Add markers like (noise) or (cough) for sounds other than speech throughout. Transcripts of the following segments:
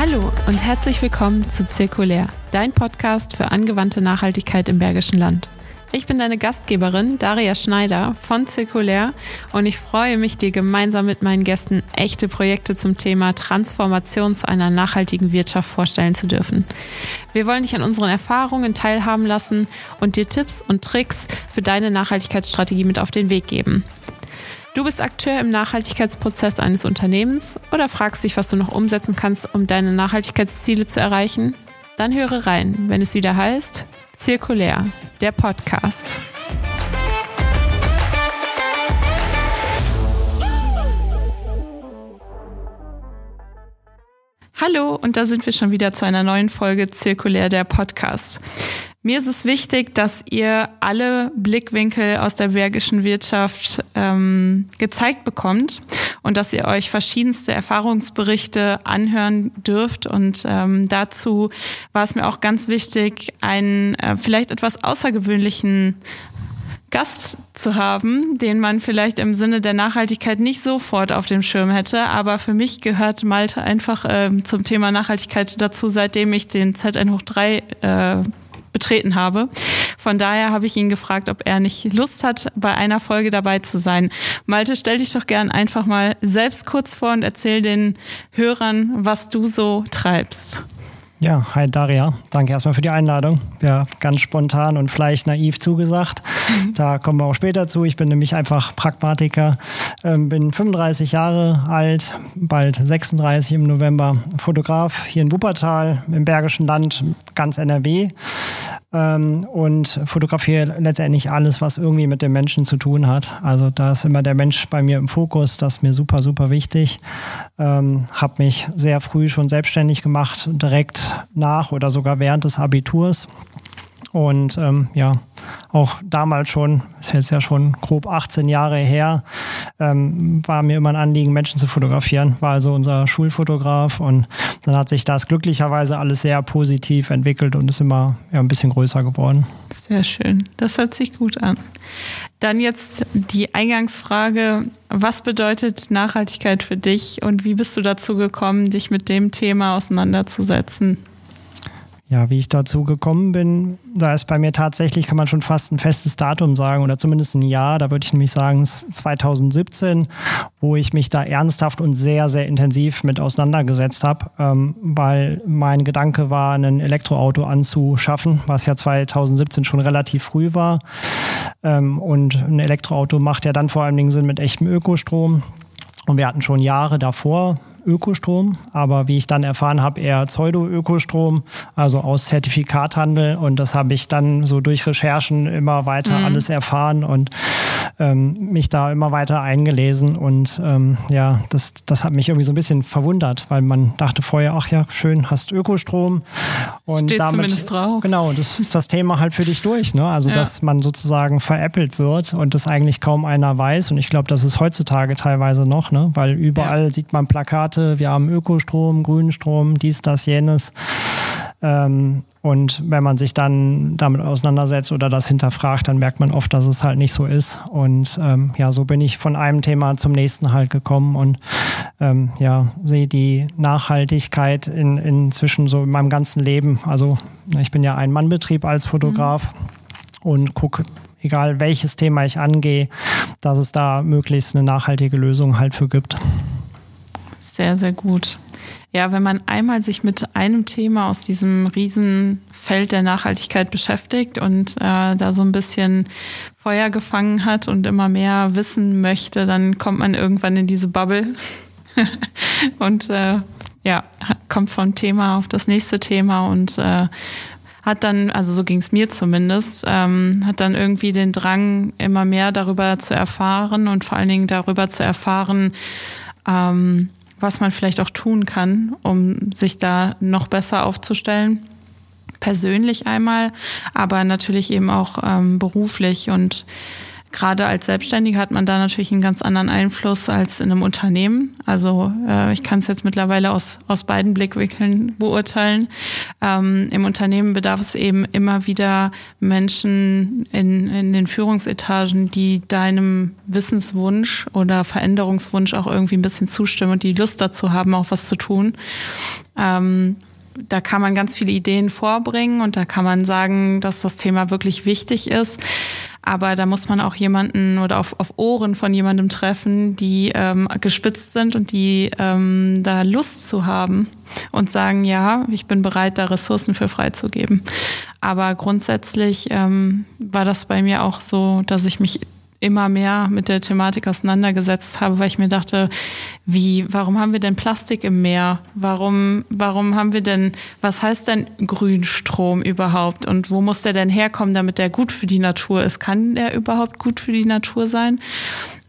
Hallo und herzlich willkommen zu Zirkulär, dein Podcast für angewandte Nachhaltigkeit im Bergischen Land. Ich bin deine Gastgeberin Daria Schneider von Zirkulär und ich freue mich, dir gemeinsam mit meinen Gästen echte Projekte zum Thema Transformation zu einer nachhaltigen Wirtschaft vorstellen zu dürfen. Wir wollen dich an unseren Erfahrungen teilhaben lassen und dir Tipps und Tricks für deine Nachhaltigkeitsstrategie mit auf den Weg geben. Du bist Akteur im Nachhaltigkeitsprozess eines Unternehmens oder fragst dich, was du noch umsetzen kannst, um deine Nachhaltigkeitsziele zu erreichen? Dann höre rein, wenn es wieder heißt Zirkulär, der Podcast. Hallo, und da sind wir schon wieder zu einer neuen Folge Zirkulär, der Podcast. Mir ist es wichtig, dass ihr alle Blickwinkel aus der bergischen Wirtschaft ähm, gezeigt bekommt und dass ihr euch verschiedenste Erfahrungsberichte anhören dürft. Und ähm, dazu war es mir auch ganz wichtig, einen äh, vielleicht etwas außergewöhnlichen Gast zu haben, den man vielleicht im Sinne der Nachhaltigkeit nicht sofort auf dem Schirm hätte. Aber für mich gehört Malte einfach ähm, zum Thema Nachhaltigkeit dazu, seitdem ich den Z1 hoch 3 äh, betreten habe. Von daher habe ich ihn gefragt, ob er nicht Lust hat, bei einer Folge dabei zu sein. Malte, stell dich doch gern einfach mal selbst kurz vor und erzähl den Hörern, was du so treibst. Ja, hi Daria. Danke erstmal für die Einladung. Ja, ganz spontan und vielleicht naiv zugesagt. Mhm. Da kommen wir auch später zu. Ich bin nämlich einfach Pragmatiker, ähm, bin 35 Jahre alt, bald 36 im November, Fotograf hier in Wuppertal im Bergischen Land, ganz NRW ähm, und fotografiere letztendlich alles, was irgendwie mit dem Menschen zu tun hat. Also da ist immer der Mensch bei mir im Fokus, das ist mir super, super wichtig. Ähm, habe mich sehr früh schon selbstständig gemacht, direkt nach oder sogar während des Abiturs. Und ähm, ja, auch damals schon, ist jetzt ja schon grob 18 Jahre her, ähm, war mir immer ein Anliegen, Menschen zu fotografieren. War also unser Schulfotograf und dann hat sich das glücklicherweise alles sehr positiv entwickelt und ist immer ja, ein bisschen größer geworden. Sehr schön, das hört sich gut an. Dann jetzt die Eingangsfrage, was bedeutet Nachhaltigkeit für dich und wie bist du dazu gekommen, dich mit dem Thema auseinanderzusetzen? Ja, wie ich dazu gekommen bin, da ist bei mir tatsächlich, kann man schon fast ein festes Datum sagen oder zumindest ein Jahr. Da würde ich nämlich sagen, es 2017, wo ich mich da ernsthaft und sehr, sehr intensiv mit auseinandergesetzt habe, ähm, weil mein Gedanke war, ein Elektroauto anzuschaffen, was ja 2017 schon relativ früh war. Ähm, und ein Elektroauto macht ja dann vor allen Dingen Sinn mit echtem Ökostrom. Und wir hatten schon Jahre davor Ökostrom, aber wie ich dann erfahren habe, eher Pseudo-Ökostrom, also aus Zertifikathandel. Und das habe ich dann so durch Recherchen immer weiter mhm. alles erfahren und ähm, mich da immer weiter eingelesen. Und ähm, ja, das, das hat mich irgendwie so ein bisschen verwundert, weil man dachte vorher, ach ja, schön, hast Ökostrom. Und Steht damit, zumindest drauf. Genau, das ist das Thema halt für dich durch. Ne? Also, ja. dass man sozusagen veräppelt wird und das eigentlich kaum einer weiß. Und ich glaube, das ist heutzutage teilweise noch, ne? weil überall ja. sieht man Plakate, wir haben Ökostrom, grünen Strom, dies, das, jenes. Ähm, und wenn man sich dann damit auseinandersetzt oder das hinterfragt, dann merkt man oft, dass es halt nicht so ist. Und ähm, ja, so bin ich von einem Thema zum nächsten halt gekommen und ähm, ja, sehe die Nachhaltigkeit in, inzwischen so in meinem ganzen Leben. Also ich bin ja ein Mannbetrieb als Fotograf mhm. und gucke egal welches Thema ich angehe, dass es da möglichst eine nachhaltige Lösung halt für gibt. Sehr, sehr gut. Ja, wenn man einmal sich mit einem Thema aus diesem Riesenfeld der Nachhaltigkeit beschäftigt und äh, da so ein bisschen Feuer gefangen hat und immer mehr wissen möchte, dann kommt man irgendwann in diese Bubble (laughs) und äh, ja, kommt vom Thema auf das nächste Thema und äh, hat dann, also so ging es mir zumindest, ähm, hat dann irgendwie den Drang, immer mehr darüber zu erfahren und vor allen Dingen darüber zu erfahren, ähm, was man vielleicht auch tun kann, um sich da noch besser aufzustellen. Persönlich einmal, aber natürlich eben auch ähm, beruflich. Und gerade als Selbstständiger hat man da natürlich einen ganz anderen Einfluss als in einem Unternehmen. Also äh, ich kann es jetzt mittlerweile aus, aus beiden Blickwinkeln beurteilen. Ähm, Im Unternehmen bedarf es eben immer wieder Menschen in, in den Führungsetagen, die deinem Wissenswunsch oder Veränderungswunsch auch irgendwie ein bisschen zustimmen und die Lust dazu haben, auch was zu tun. Ähm, da kann man ganz viele Ideen vorbringen und da kann man sagen, dass das Thema wirklich wichtig ist. Aber da muss man auch jemanden oder auf, auf Ohren von jemandem treffen, die ähm, gespitzt sind und die ähm, da Lust zu haben und sagen, ja, ich bin bereit, da Ressourcen für freizugeben. Aber grundsätzlich ähm, war das bei mir auch so, dass ich mich immer mehr mit der Thematik auseinandergesetzt habe, weil ich mir dachte, wie, warum haben wir denn Plastik im Meer? Warum, warum haben wir denn, was heißt denn Grünstrom überhaupt? Und wo muss der denn herkommen, damit der gut für die Natur ist? Kann der überhaupt gut für die Natur sein?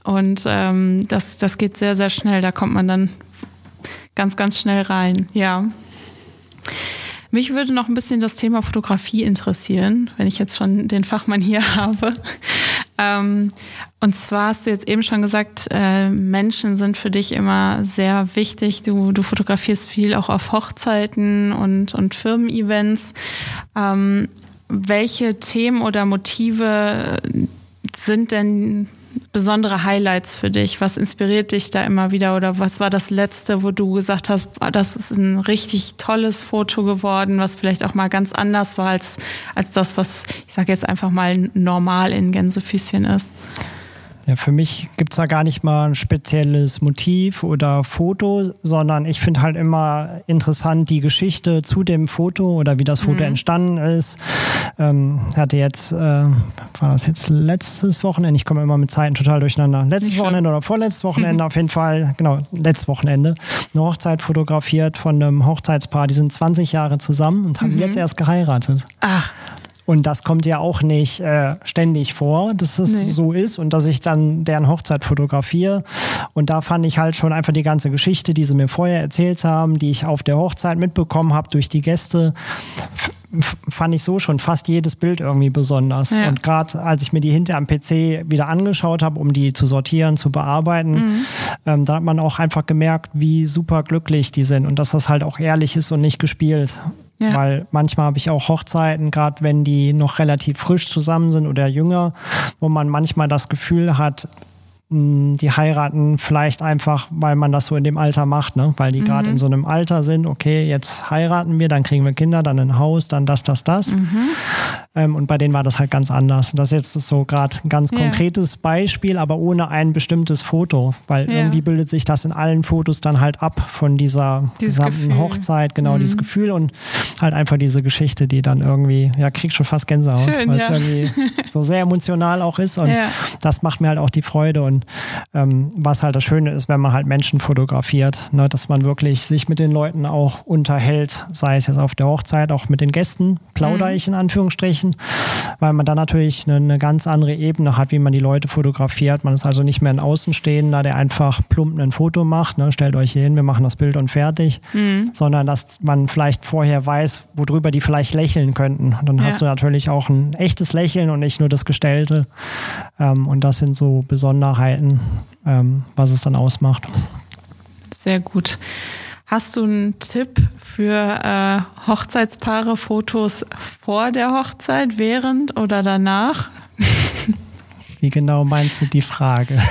Und ähm, das, das geht sehr, sehr schnell. Da kommt man dann ganz, ganz schnell rein. Ja. Mich würde noch ein bisschen das Thema Fotografie interessieren, wenn ich jetzt schon den Fachmann hier (laughs) habe. Ähm, und zwar hast du jetzt eben schon gesagt, äh, Menschen sind für dich immer sehr wichtig. Du, du fotografierst viel auch auf Hochzeiten und, und Firmen-Events. Ähm, welche Themen oder Motive sind denn besondere Highlights für dich? Was inspiriert dich da immer wieder? Oder was war das letzte, wo du gesagt hast, das ist ein richtig tolles Foto geworden, was vielleicht auch mal ganz anders war als, als das, was ich sage jetzt einfach mal normal in Gänsefüßchen ist? Ja, für mich gibt es da gar nicht mal ein spezielles Motiv oder Foto, sondern ich finde halt immer interessant die Geschichte zu dem Foto oder wie das Foto mhm. entstanden ist. Ähm, hatte jetzt, äh, war das jetzt letztes Wochenende? Ich komme immer mit Zeiten total durcheinander. Letztes Wochenende oder vorletztes Wochenende (laughs) auf jeden Fall, genau, letztes Wochenende, eine Hochzeit fotografiert von einem Hochzeitspaar. Die sind 20 Jahre zusammen und haben mhm. jetzt erst geheiratet. Ach. Und das kommt ja auch nicht äh, ständig vor, dass es nee. so ist und dass ich dann deren Hochzeit fotografiere. Und da fand ich halt schon einfach die ganze Geschichte, die sie mir vorher erzählt haben, die ich auf der Hochzeit mitbekommen habe durch die Gäste fand ich so schon fast jedes Bild irgendwie besonders. Ja. Und gerade als ich mir die hinter am PC wieder angeschaut habe, um die zu sortieren, zu bearbeiten, mhm. ähm, da hat man auch einfach gemerkt, wie super glücklich die sind und dass das halt auch ehrlich ist und nicht gespielt. Ja. Weil manchmal habe ich auch Hochzeiten, gerade wenn die noch relativ frisch zusammen sind oder jünger, wo man manchmal das Gefühl hat, die heiraten vielleicht einfach, weil man das so in dem Alter macht, ne? weil die mhm. gerade in so einem Alter sind, okay, jetzt heiraten wir, dann kriegen wir Kinder, dann ein Haus, dann das, das, das. Mhm. Ähm, und bei denen war das halt ganz anders. Das ist jetzt so gerade ein ganz konkretes ja. Beispiel, aber ohne ein bestimmtes Foto, weil ja. irgendwie bildet sich das in allen Fotos dann halt ab von dieser dieses gesamten Gefühl. Hochzeit, genau, mhm. dieses Gefühl und halt einfach diese Geschichte, die dann irgendwie, ja, kriegt schon fast Gänsehaut, weil es ja. irgendwie so sehr emotional auch ist und (laughs) das macht mir halt auch die Freude und ähm, was halt das Schöne ist, wenn man halt Menschen fotografiert, ne, dass man wirklich sich mit den Leuten auch unterhält, sei es jetzt auf der Hochzeit, auch mit den Gästen, plaudere mhm. ich in Anführungsstrichen, weil man dann natürlich eine, eine, ganz andere Ebene hat, wie man die Leute fotografiert. Man ist also nicht mehr ein Außenstehender, der einfach plump ein Foto macht, ne, stellt euch hier hin, wir machen das Bild und fertig, mhm. sondern dass man vielleicht vorher weiß, worüber die vielleicht lächeln könnten. Und dann ja. hast du natürlich auch ein echtes Lächeln und nicht nur das Gestellte. Ähm, und das sind so Besonderheiten Möglichkeiten, ähm, was es dann ausmacht. Sehr gut. Hast du einen Tipp für äh, Hochzeitspaare, Fotos vor der Hochzeit, während oder danach? (laughs) Wie genau meinst du die Frage?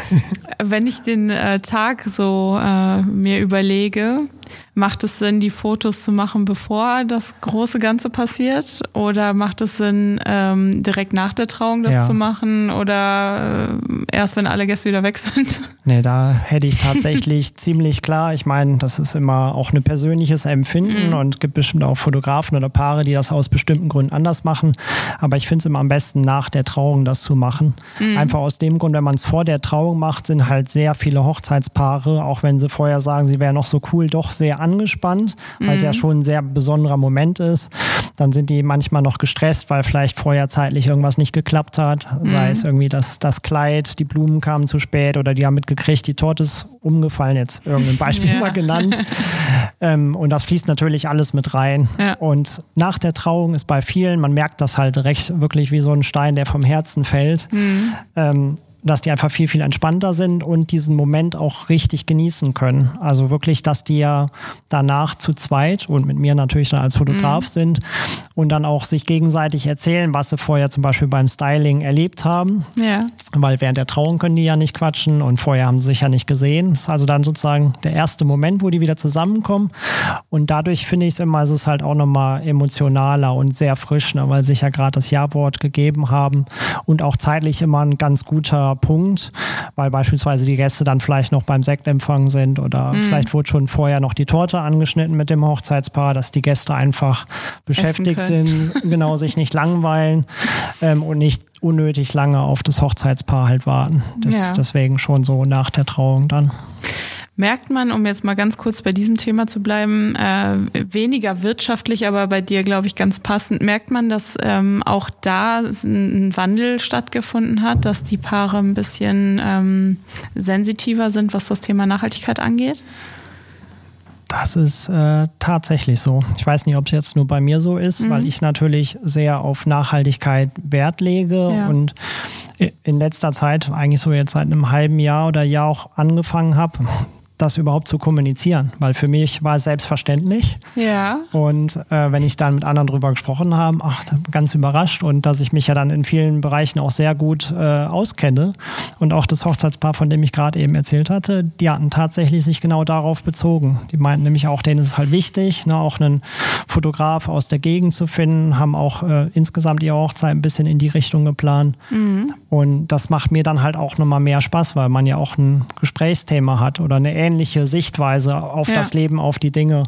Wenn ich den äh, Tag so äh, mir überlege, Macht es Sinn, die Fotos zu machen, bevor das große Ganze passiert? Oder macht es Sinn, ähm, direkt nach der Trauung das ja. zu machen? Oder äh, erst, wenn alle Gäste wieder weg sind? (laughs) Nee, da hätte ich tatsächlich (laughs) ziemlich klar. Ich meine, das ist immer auch ein persönliches Empfinden mhm. und es gibt bestimmt auch Fotografen oder Paare, die das aus bestimmten Gründen anders machen. Aber ich finde es immer am besten, nach der Trauung das zu machen. Mhm. Einfach aus dem Grund, wenn man es vor der Trauung macht, sind halt sehr viele Hochzeitspaare, auch wenn sie vorher sagen, sie wären noch so cool, doch sehr angespannt, weil es ja schon ein sehr besonderer Moment ist. Dann sind die manchmal noch gestresst, weil vielleicht vorher zeitlich irgendwas nicht geklappt hat. Sei es irgendwie das, das Kleid, die Blumen kamen zu spät oder die haben mitgekriegt, die Torte ist umgefallen, jetzt irgendein Beispiel (laughs) Ja. mal genannt. (laughs) ähm, und das fließt natürlich alles mit rein. Ja. Und nach der Trauung ist bei vielen, man merkt das halt recht wirklich wie so ein Stein, der vom Herzen fällt. Ähm, dass die einfach viel, viel entspannter sind und diesen Moment auch richtig genießen können. Also wirklich, dass die ja danach zu zweit und mit mir natürlich dann als Fotograf sind und dann auch sich gegenseitig erzählen, was sie vorher zum Beispiel beim Styling erlebt haben. Ja. Weil während der Trauung können die ja nicht quatschen und vorher haben sie sich ja nicht gesehen. Das ist also dann sozusagen der erste Moment, wo die wieder zusammenkommen. Und dadurch finde ich es immer, ist es halt auch nochmal emotionaler und sehr frisch, ne, weil sich ja gerade das Ja-Wort gegeben haben und auch zeitlich immer ein ganz guter Punkt, weil beispielsweise die Gäste dann vielleicht noch beim Sektempfang sind oder vielleicht wurde schon vorher noch die Torte angeschnitten mit dem Hochzeitspaar, dass die Gäste einfach beschäftigt sind, genau sich nicht langweilen (laughs) ähm, und nicht unnötig lange auf das Hochzeitspaar halt warten. Das, Ja. Deswegen schon so nach der Trauung dann. Merkt man, um jetzt mal ganz kurz bei diesem Thema zu bleiben, äh, weniger wirtschaftlich, aber bei dir, glaube ich, ganz passend, merkt man, dass ähm, auch da ein Wandel stattgefunden hat, dass die Paare ein bisschen ähm, sensitiver sind, was das Thema Nachhaltigkeit angeht? Das ist äh, tatsächlich so. Ich weiß nicht, ob es jetzt nur bei mir so ist, Mhm. weil ich natürlich sehr auf Nachhaltigkeit Wert lege Ja. und in letzter Zeit, eigentlich so jetzt seit einem halben Jahr oder Jahr auch angefangen habe, das überhaupt zu kommunizieren, weil für mich war es selbstverständlich. Ja. Und äh, wenn ich dann mit anderen drüber gesprochen habe, ach, ganz überrascht und dass ich mich ja dann in vielen Bereichen auch sehr gut äh, auskenne. Und auch das Hochzeitspaar, von dem ich gerade eben erzählt hatte, die hatten tatsächlich sich genau darauf bezogen. Die meinten nämlich auch, denen ist es halt wichtig, ne, auch einen Fotograf aus der Gegend zu finden, haben auch äh, insgesamt ihre Hochzeit ein bisschen in die Richtung geplant. Und das macht mir dann halt auch nochmal mehr Spaß, weil man ja auch ein Gesprächsthema hat oder eine ähnliche Sichtweise auf Ja. das Leben, auf die Dinge.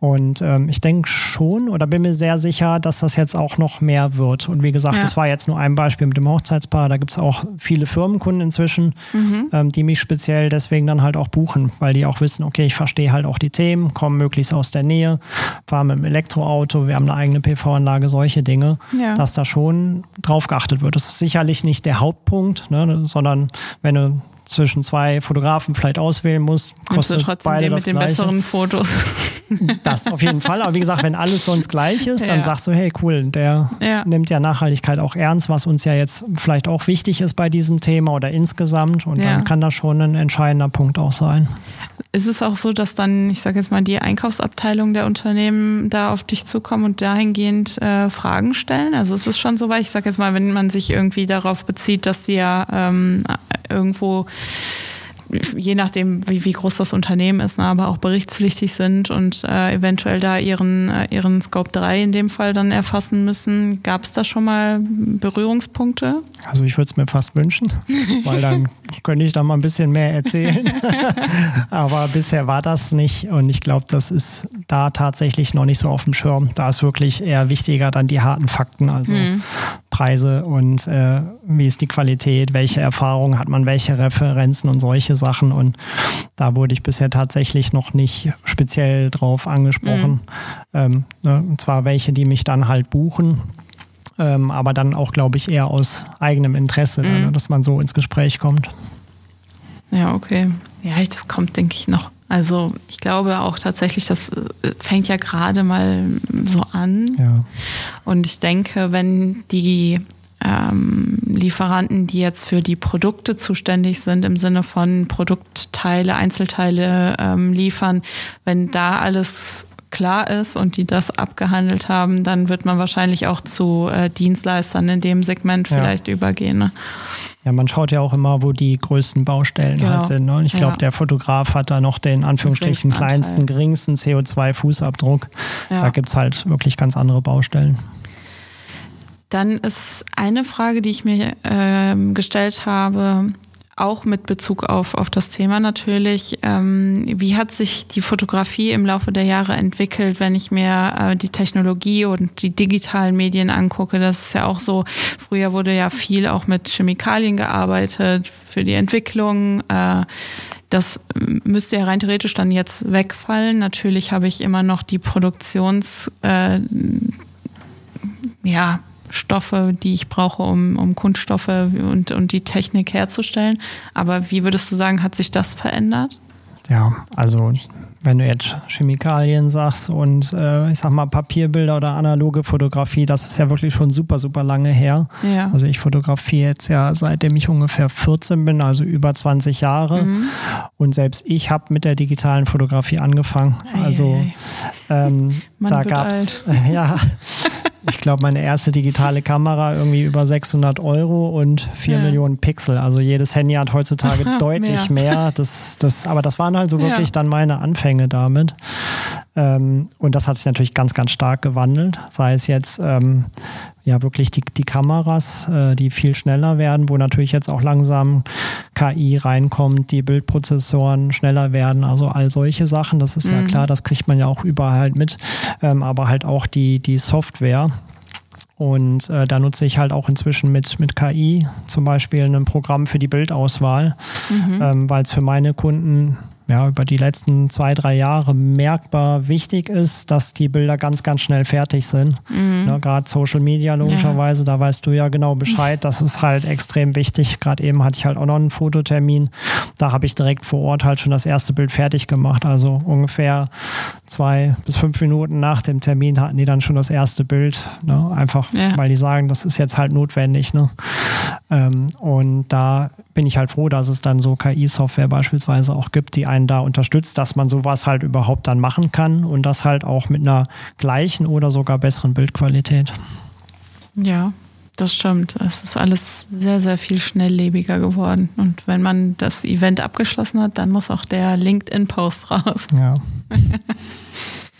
Und ähm, ich denke schon oder bin mir sehr sicher, dass das jetzt auch noch mehr wird. Und wie gesagt, Ja. das war jetzt nur ein Beispiel mit dem Hochzeitspaar. Da gibt es auch viele Firmenkunden inzwischen, ähm, die mich speziell deswegen dann halt auch buchen, weil die auch wissen, okay, ich verstehe halt auch die Themen, komme möglichst aus der Nähe, fahre mit dem Elektroauto, wir haben eine eigene PV-Anlage, solche Dinge, Ja. dass da schon drauf geachtet wird. Das ist sicherlich nicht der Hauptpunkt, ne, sondern wenn du zwischen zwei Fotografen vielleicht auswählen du kostet trotzdem beide den das mit den Gleiche. besseren Fotos. Das auf jeden Fall. Aber wie gesagt, wenn alles sonst gleich ist, dann Ja. sagst du, hey cool, der Ja. nimmt ja Nachhaltigkeit auch ernst, was uns ja jetzt vielleicht auch wichtig ist bei diesem Thema oder insgesamt. Und Ja. dann kann das schon ein entscheidender Punkt auch sein. Ist es auch so, dass dann, ich sage jetzt mal, die Einkaufsabteilung der Unternehmen da auf dich zukommen und dahingehend äh, Fragen stellen? Also es ist schon so weit, ich sage jetzt mal, wenn man sich irgendwie darauf bezieht, dass die ja ähm, irgendwo je nachdem, wie, wie groß das Unternehmen ist, ne, aber auch berichtspflichtig sind und äh, eventuell da ihren, äh, ihren Scope 3 in dem Fall dann erfassen müssen. Gab es da schon mal Berührungspunkte? Also ich würde es mir fast wünschen, weil dann könnte ich da mal ein bisschen mehr erzählen. (laughs) Aber bisher war das nicht und ich glaube, das ist da tatsächlich noch nicht so auf dem Schirm. Da ist wirklich eher wichtiger dann die harten Fakten, also Preise und äh, wie ist die Qualität, welche Erfahrungen hat man, welche Referenzen und solche Sachen. Und da wurde ich bisher tatsächlich noch nicht speziell drauf angesprochen. Ähm, ne, und zwar welche, die mich dann halt buchen. Ähm, aber dann auch, glaube ich, eher aus eigenem Interesse, dann, ne, dass man so ins Gespräch kommt. Ja, okay. Ja, das kommt, denke ich, noch. Also ich glaube auch tatsächlich, das äh, fängt ja gerade mal so an. Ja. Und ich denke, wenn die ähm, Lieferanten, die jetzt für die Produkte zuständig sind, im Sinne von Produktteile, Einzelteile ähm, liefern, wenn da alles klar ist und die das abgehandelt haben, dann wird man wahrscheinlich auch zu äh, Dienstleistern in dem Segment Ja. vielleicht übergehen. Ne? ja, man schaut ja auch immer, wo die größten Baustellen Genau. halt sind. Ne? Und ich glaube, Ja. der Fotograf hat da noch den Anführungsstrichen kleinsten, geringsten CO2-Fußabdruck. Ja. Da gibt es halt wirklich ganz andere Baustellen. Dann ist eine Frage, die ich mir ähm, gestellt habe, auch mit Bezug auf, auf das Thema natürlich. Ähm, wie hat sich die Fotografie im Laufe der Jahre entwickelt, wenn ich mir äh, die Technologie und die digitalen Medien angucke? Das ist ja auch so, früher wurde ja viel auch mit Chemikalien gearbeitet für die Entwicklung. Äh, das müsste ja rein theoretisch dann jetzt wegfallen. Natürlich habe ich immer noch die Produktions, äh, ja, Stoffe, die ich brauche, um, um Kunststoffe und, und die Technik herzustellen. Aber wie würdest du sagen, hat sich das verändert? Ja, also wenn du jetzt Chemikalien sagst und äh, ich sag mal Papierbilder oder analoge Fotografie, das ist ja wirklich schon super, super lange her. Ja. Also ich fotografiere jetzt ja seitdem ich ungefähr 14 bin, also über 20 Jahre. Mhm. Und selbst ich habe mit der digitalen Fotografie angefangen. Ei, also ähm, da gab es, (laughs) ja, ich glaube, meine erste digitale Kamera irgendwie über 600 Euro und 4 ja. Millionen Pixel. Also jedes Handy hat heutzutage (laughs) deutlich mehr. mehr. Das, das, aber das waren halt so wirklich ja. dann meine Anfänge damit. Ähm, und das hat sich natürlich ganz, ganz stark gewandelt. Sei es jetzt ähm, ja wirklich die, die Kameras, äh, die viel schneller werden, wo natürlich jetzt auch langsam KI reinkommt, die Bildprozessoren schneller werden, also all solche Sachen, das ist mhm. ja klar, das kriegt man ja auch überall halt mit, ähm, aber halt auch die, die Software. Und äh, da nutze ich halt auch inzwischen mit, mit KI zum Beispiel ein Programm für die Bildauswahl, mhm. ähm, weil es für meine Kunden ja, über die letzten zwei, drei Jahre merkbar wichtig ist, dass die Bilder ganz, ganz schnell fertig sind. Mhm. Ne, Gerade Social Media logischerweise, ja. da weißt du ja genau Bescheid. Das ist halt extrem wichtig. Gerade eben hatte ich halt auch noch einen Fototermin. Da habe ich direkt vor Ort halt schon das erste Bild fertig gemacht. Also ungefähr zwei bis fünf Minuten nach dem Termin hatten die dann schon das erste Bild. Ne? Einfach, ja. weil die sagen, das ist jetzt halt notwendig. Ne? Ähm, und da bin ich halt froh, dass es dann so KI-Software beispielsweise auch gibt, die einen da unterstützt, dass man sowas halt überhaupt dann machen kann und das halt auch mit einer gleichen oder sogar besseren Bildqualität. Ja, das stimmt. Es ist alles sehr, sehr viel schnelllebiger geworden. Und wenn man das Event abgeschlossen hat, dann muss auch der LinkedIn-Post raus. Ja. (laughs)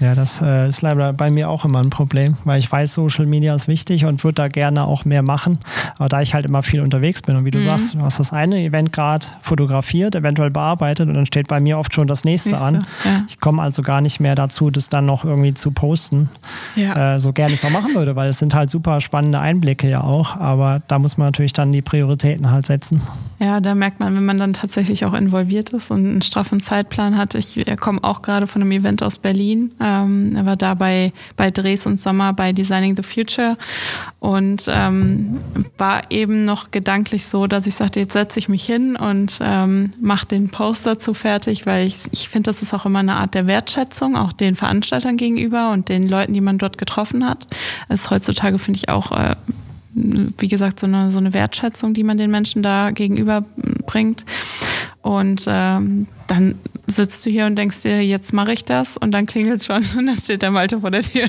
Ja, das äh, ist leider bei mir auch immer ein Problem, weil ich weiß, Social Media ist wichtig und würde da gerne auch mehr machen. Aber da ich halt immer viel unterwegs bin und wie du mhm. sagst, du hast das eine Event gerade fotografiert, eventuell bearbeitet und dann steht bei mir oft schon das nächste, nächste an. Ja. Ich komme also gar nicht mehr dazu, das dann noch irgendwie zu posten. Ja. Äh, so gerne ich es auch machen würde, weil es sind halt super spannende Einblicke ja auch. Aber da muss man natürlich dann die Prioritäten halt setzen. Ja, da merkt man, wenn man dann tatsächlich auch involviert ist und einen straffen Zeitplan hat. Ich komme auch gerade von einem Event aus Berlin. Ähm, er war da bei, bei Dres und Sommer bei Designing the Future und ähm, war eben noch gedanklich so, dass ich sagte, jetzt setze ich mich hin und ähm, mache den Post dazu fertig, weil ich, ich finde, das ist auch immer eine Art der Wertschätzung, auch den Veranstaltern gegenüber und den Leuten, die man dort getroffen hat. Das ist heutzutage, finde ich, auch äh, wie gesagt, so eine, so eine Wertschätzung, die man den Menschen da gegenüberbringt. Und ähm, dann sitzt du hier und denkst dir, jetzt mache ich das und dann klingelt es schon (laughs) und dann steht der Malte vor der Tür.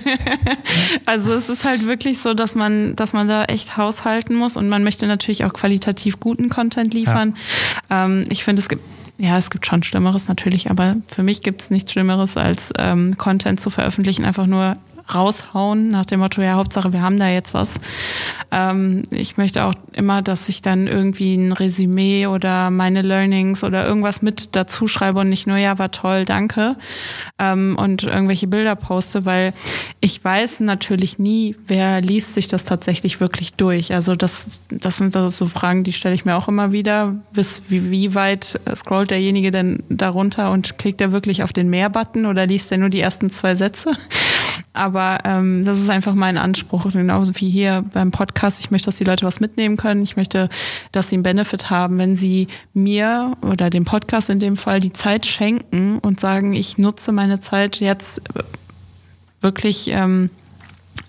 (laughs) also es ist halt wirklich so, dass man, dass man da echt haushalten muss und man möchte natürlich auch qualitativ guten Content liefern. Ja. Ähm, ich finde, es gibt ja, es gibt schon Schlimmeres natürlich, aber für mich gibt es nichts Schlimmeres, als ähm, Content zu veröffentlichen, einfach nur raushauen, nach dem Motto, ja, Hauptsache, wir haben da jetzt was. Ähm, ich möchte auch immer, dass ich dann irgendwie ein Resümee oder meine Learnings oder irgendwas mit dazu schreibe und nicht nur, ja, war toll, danke. Ähm, und irgendwelche Bilder poste, weil ich weiß natürlich nie, wer liest sich das tatsächlich wirklich durch. Also das, das sind so Fragen, die stelle ich mir auch immer wieder. Bis wie, wie weit scrollt derjenige denn darunter und klickt er wirklich auf den Mehr-Button oder liest er nur die ersten zwei Sätze? Aber ähm, das ist einfach mein Anspruch, genauso wie hier beim Podcast. Ich möchte, dass die Leute was mitnehmen können. Ich möchte, dass sie einen Benefit haben, wenn sie mir oder dem Podcast in dem Fall die Zeit schenken und sagen, ich nutze meine Zeit jetzt wirklich ähm,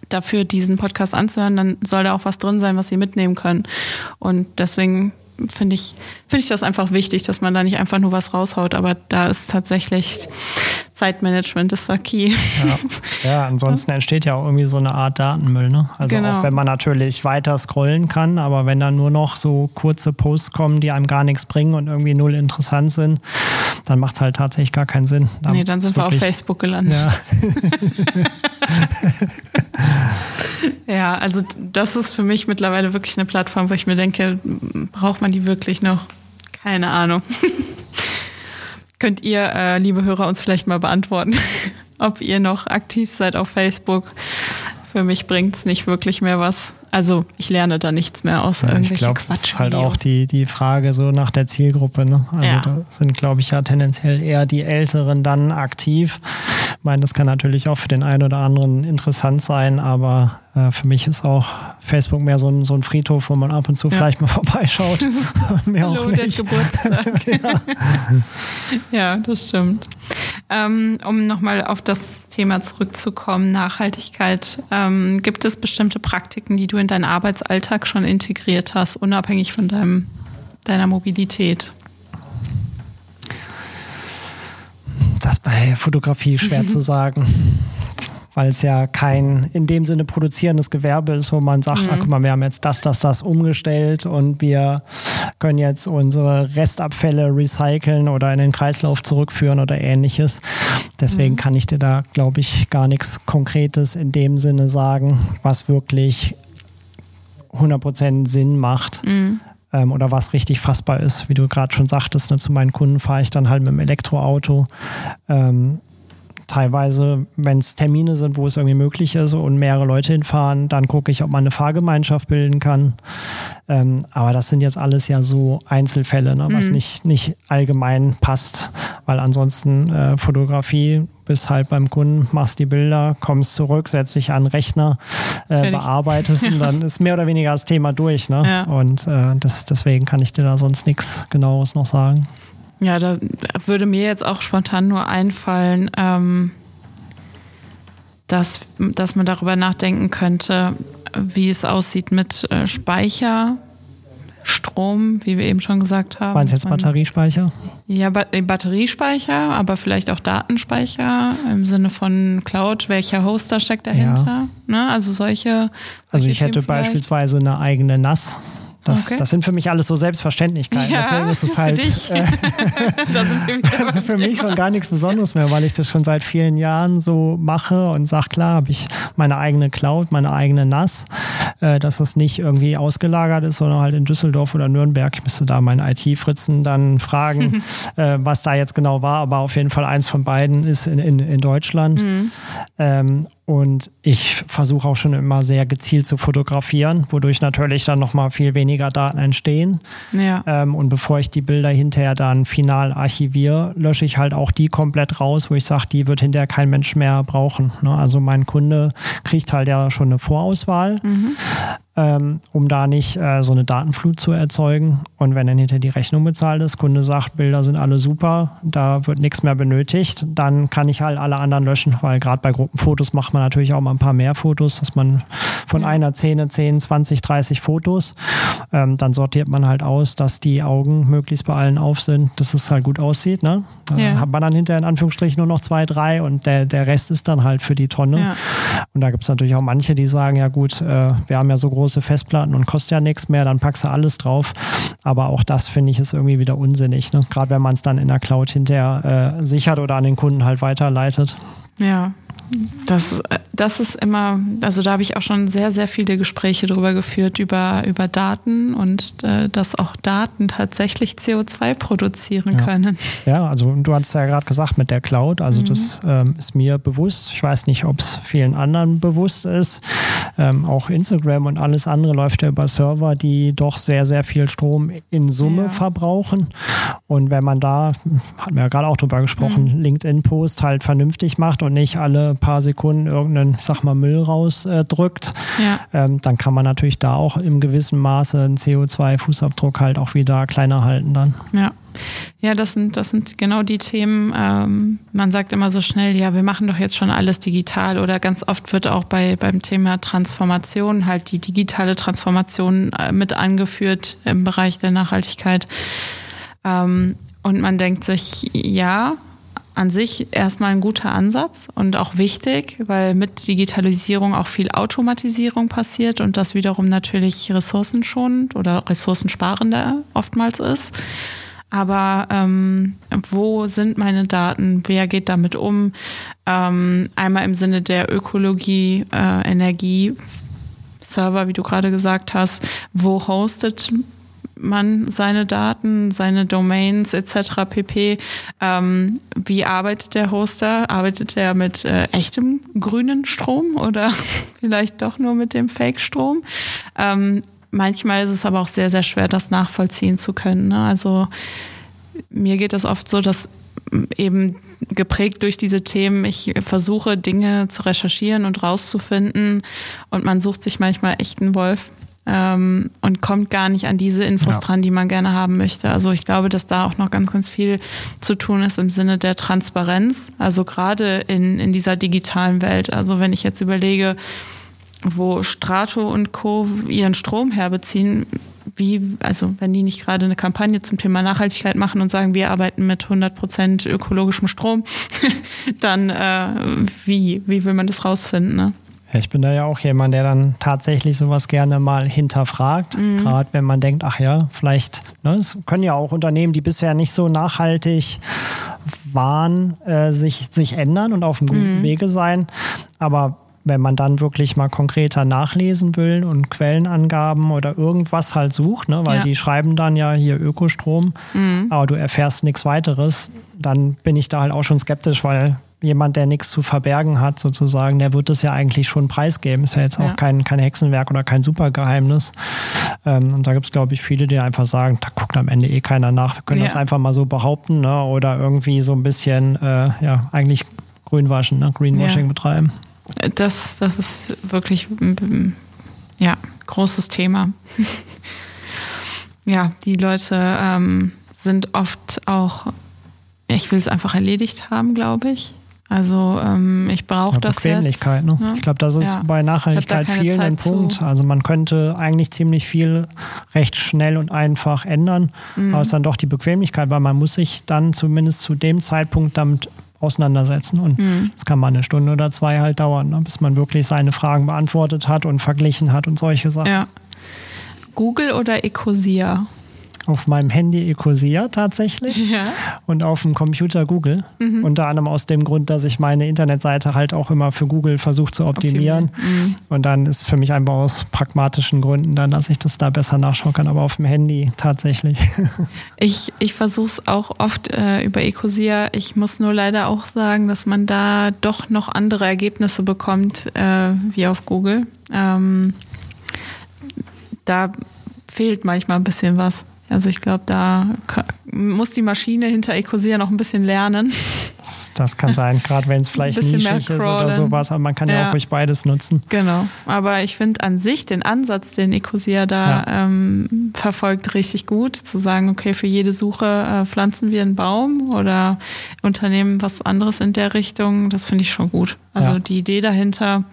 dafür, diesen Podcast anzuhören, dann soll da auch was drin sein, was sie mitnehmen können. Und deswegen finde ich, finde ich das einfach wichtig, dass man da nicht einfach nur was raushaut, aber da ist tatsächlich Zeitmanagement ist da key. Ja, ja ansonsten (laughs) entsteht ja auch irgendwie so eine Art Datenmüll. Ne? Also genau. auch wenn man natürlich weiter scrollen kann, aber wenn dann nur noch so kurze Posts kommen, die einem gar nichts bringen und irgendwie null interessant sind, dann macht es halt tatsächlich gar keinen Sinn. Da nee, dann sind wir auf Facebook gelandet. Ja. (laughs) ja, also das ist für mich mittlerweile wirklich eine Plattform, wo ich mir denke, braucht man die wirklich noch? Keine Ahnung. (laughs) Könnt ihr, äh, liebe Hörer, uns vielleicht mal beantworten, (laughs) ob ihr noch aktiv seid auf Facebook? Für mich bringt es nicht wirklich mehr was. Also ich lerne da nichts mehr aus ja, irgendwelche ich glaub, Quatsch. Das ist halt auch die, die Frage so nach der Zielgruppe. Ne? Also ja. da sind, glaube ich, ja tendenziell eher die Älteren dann aktiv. Ich meine, das kann natürlich auch für den einen oder anderen interessant sein, aber für mich ist auch Facebook mehr so ein, so ein Friedhof, wo man ab und zu ja. vielleicht mal (laughs) vorbeischaut. (laughs) mehr Hallo, auch nicht. Geburtstag. (laughs) ja. ja, das stimmt. Ähm, um nochmal auf das Thema zurückzukommen, Nachhaltigkeit. Ähm, gibt es bestimmte Praktiken, die du in deinen Arbeitsalltag schon integriert hast, unabhängig von deinem, deiner Mobilität? Das bei Fotografie schwer zu sagen weil es ja kein in dem Sinne produzierendes Gewerbe ist, wo man sagt, mhm. ah, guck mal, wir haben jetzt das, das, das umgestellt und wir können jetzt unsere Restabfälle recyceln oder in den Kreislauf zurückführen oder ähnliches. Deswegen mhm. kann ich dir da, glaube ich, gar nichts Konkretes in dem Sinne sagen, was wirklich 100% Sinn macht. Mhm ähm, oder was richtig fassbar ist. Wie du gerade schon sagtest, ne, zu meinen Kunden fahre ich dann halt mit dem Elektroauto. Ähm, teilweise, wenn es Termine sind, wo es irgendwie möglich ist und mehrere Leute hinfahren, dann gucke ich, ob man eine Fahrgemeinschaft bilden kann. Ähm, aber das sind jetzt alles ja so Einzelfälle, ne, was mhm. nicht, nicht allgemein passt, weil ansonsten äh, Fotografie bist halt beim Kunden, machst die Bilder, kommst zurück, setzt dich an den Rechner, äh, bearbeitest und dann (laughs) ist mehr oder weniger das Thema durch. Ne? Ja. Und äh, das, deswegen kann ich dir da sonst nichts Genaues noch sagen. Ja, da würde mir jetzt auch spontan nur einfallen, ähm, dass, dass man darüber nachdenken könnte, wie es aussieht mit äh, Speicher, Strom, wie wir eben schon gesagt haben. Meinst du jetzt Batteriespeicher? Ja, ba äh, Batteriespeicher, aber vielleicht auch Datenspeicher im Sinne von Cloud. Welcher Hoster steckt dahinter? Ja. Ne? Also solche. solche also ich hätte beispielsweise eine eigene NAS das, okay. das sind für mich alles so Selbstverständlichkeiten. Ja, Deswegen ist es (laughs) halt äh, (laughs) (laughs) für mich schon gar nichts Besonderes mehr, weil ich das schon seit vielen Jahren so mache und sage, klar, habe ich meine eigene Cloud, meine eigene NAS, äh, dass das nicht irgendwie ausgelagert ist, sondern halt in Düsseldorf oder Nürnberg. Ich müsste da meinen IT-Fritzen dann fragen, äh, was da jetzt genau war, aber auf jeden Fall eins von beiden ist in, in, in Deutschland. Mhm. Ähm, und ich versuche auch schon immer sehr gezielt zu fotografieren, wodurch natürlich dann nochmal viel weniger Daten entstehen. Ja. Ähm, und bevor ich die Bilder hinterher dann final archiviere, lösche ich halt auch die komplett raus, wo ich sage, die wird hinterher kein Mensch mehr brauchen. Ne? Also mein Kunde kriegt halt ja schon eine Vorauswahl. Mhm ähm, um da nicht äh, so eine Datenflut zu erzeugen. Und wenn dann hinter die Rechnung bezahlt ist, Kunde sagt, Bilder sind alle super, da wird nichts mehr benötigt, dann kann ich halt alle anderen löschen, weil gerade bei Gruppenfotos macht man natürlich auch mal ein paar mehr Fotos, dass man von einer Szene 10, 20, 30 Fotos, ähm, dann sortiert man halt aus, dass die Augen möglichst bei allen auf sind, dass es halt gut aussieht. Ne? Da ja. hat man dann hinterher in Anführungsstrichen nur noch zwei, drei und der, der Rest ist dann halt für die Tonne. Ja. Und da gibt es natürlich auch manche, die sagen, ja gut, äh, wir haben ja so große große Festplatten und kostet ja nichts mehr, dann packst du alles drauf. Aber auch das finde ich ist irgendwie wieder unsinnig. Ne? Gerade wenn man es dann in der Cloud hinterher äh, sichert oder an den Kunden halt weiterleitet. Ja, das, das ist immer, also da habe ich auch schon sehr, sehr viele Gespräche darüber geführt, über, über Daten und äh, dass auch Daten tatsächlich CO2 produzieren ja. können. Ja, also du hast ja gerade gesagt mit der Cloud, also mhm. das ähm, ist mir bewusst. Ich weiß nicht, ob es vielen anderen bewusst ist. Ähm, auch Instagram und alles andere läuft ja über Server, die doch sehr, sehr viel Strom in Summe ja. verbrauchen. Und wenn man da, hatten wir ja gerade auch drüber gesprochen, mhm. LinkedIn-Post halt vernünftig macht und nicht alle paar Sekunden irgendeinen, sag mal, Müll rausdrückt, äh, ja. ähm, dann kann man natürlich da auch im gewissen Maße einen CO2-Fußabdruck halt auch wieder kleiner halten dann. Ja. Ja, das sind, das sind genau die Themen. Ähm, man sagt immer so schnell, ja, wir machen doch jetzt schon alles digital oder ganz oft wird auch bei, beim Thema Transformation halt die digitale Transformation äh, mit angeführt im Bereich der Nachhaltigkeit. Ähm, und man denkt sich, ja, an sich erstmal ein guter Ansatz und auch wichtig, weil mit Digitalisierung auch viel Automatisierung passiert und das wiederum natürlich ressourcenschonend oder ressourcensparender oftmals ist. Aber ähm, wo sind meine Daten? Wer geht damit um? Ähm, einmal im Sinne der Ökologie, äh, Energie, Server, wie du gerade gesagt hast. Wo hostet man seine Daten, seine Domains etc. pp. Ähm, wie arbeitet der Hoster? Arbeitet er mit äh, echtem grünen Strom oder (laughs) vielleicht doch nur mit dem Fake-Strom? Ähm, manchmal ist es aber auch sehr, sehr schwer, das nachvollziehen zu können. Ne? Also mir geht es oft so, dass eben geprägt durch diese Themen, ich versuche Dinge zu recherchieren und rauszufinden und man sucht sich manchmal echt einen Wolf ähm, und kommt gar nicht an diese Infos ja. dran, die man gerne haben möchte. Also ich glaube, dass da auch noch ganz, ganz viel zu tun ist im Sinne der Transparenz. Also gerade in, in dieser digitalen Welt. Also wenn ich jetzt überlege, wo Strato und Co. ihren Strom herbeziehen, wie, also wenn die nicht gerade eine Kampagne zum Thema Nachhaltigkeit machen und sagen, wir arbeiten mit 100 Prozent ökologischem Strom, (laughs) dann äh, wie, wie will man das rausfinden? Ne? Ich bin da ja auch jemand, der dann tatsächlich sowas gerne mal hinterfragt. Mhm. Gerade wenn man denkt, ach ja, vielleicht, ne, es können ja auch Unternehmen, die bisher nicht so nachhaltig waren, äh, sich, sich ändern und auf dem guten mhm. Wege sein. Aber wenn man dann wirklich mal konkreter nachlesen will und Quellenangaben oder irgendwas halt sucht, ne, weil ja. die schreiben dann ja hier Ökostrom, mhm. aber du erfährst nichts weiteres, dann bin ich da halt auch schon skeptisch, weil jemand, der nichts zu verbergen hat, sozusagen, der wird es ja eigentlich schon preisgeben. Ist ja jetzt auch ja. kein, kein Hexenwerk oder kein Supergeheimnis. Ähm, und da gibt es, glaube ich, viele, die einfach sagen, da guckt am Ende eh keiner nach. Wir können ja. das einfach mal so behaupten ne? oder irgendwie so ein bisschen, äh, ja, eigentlich grünwaschen, ne? Greenwashing ja. betreiben. Das, das ist wirklich, ja, großes Thema. (laughs) ja, die Leute ähm, sind oft auch, ich will es einfach erledigt haben, glaube ich. Also ähm, ich brauche ja, das Bequemlichkeit, jetzt. Ne? Ich glaube, das ist ja. bei Nachhaltigkeit vielen ein Punkt. Zu. Also man könnte eigentlich ziemlich viel recht schnell und einfach ändern, mhm. aber es ist dann doch die Bequemlichkeit, weil man muss sich dann zumindest zu dem Zeitpunkt damit auseinandersetzen. Und mhm. das kann mal eine Stunde oder zwei halt dauern, ne, bis man wirklich seine Fragen beantwortet hat und verglichen hat und solche Sachen. Ja. Google oder Ecosia? Auf meinem Handy Ecosia tatsächlich ja. und auf dem Computer Google. Mhm. Unter anderem aus dem Grund, dass ich meine Internetseite halt auch immer für Google versuche zu optimieren. Mhm. Und dann ist für mich einfach aus pragmatischen Gründen dann, dass ich das da besser nachschauen kann, aber auf dem Handy tatsächlich. (laughs) Ich, ich versuche es auch oft äh, über Ecosia. Ich muss nur leider auch sagen, dass man da doch noch andere Ergebnisse bekommt äh, wie auf Google. Ähm, da fehlt manchmal ein bisschen was. Also ich glaube, da muss die Maschine hinter Ecosia noch ein bisschen lernen. Das, das kann sein, gerade wenn (laughs) es vielleicht nischig ist oder sowas, aber man kann ja, ja auch ruhig beides nutzen. Genau, aber ich finde an sich den Ansatz, den Ecosia da ja. ähm, verfolgt, richtig gut, zu sagen, okay, für jede Suche äh, pflanzen wir einen Baum oder unternehmen was anderes in der Richtung, das finde ich schon gut. Also ja. die Idee dahinter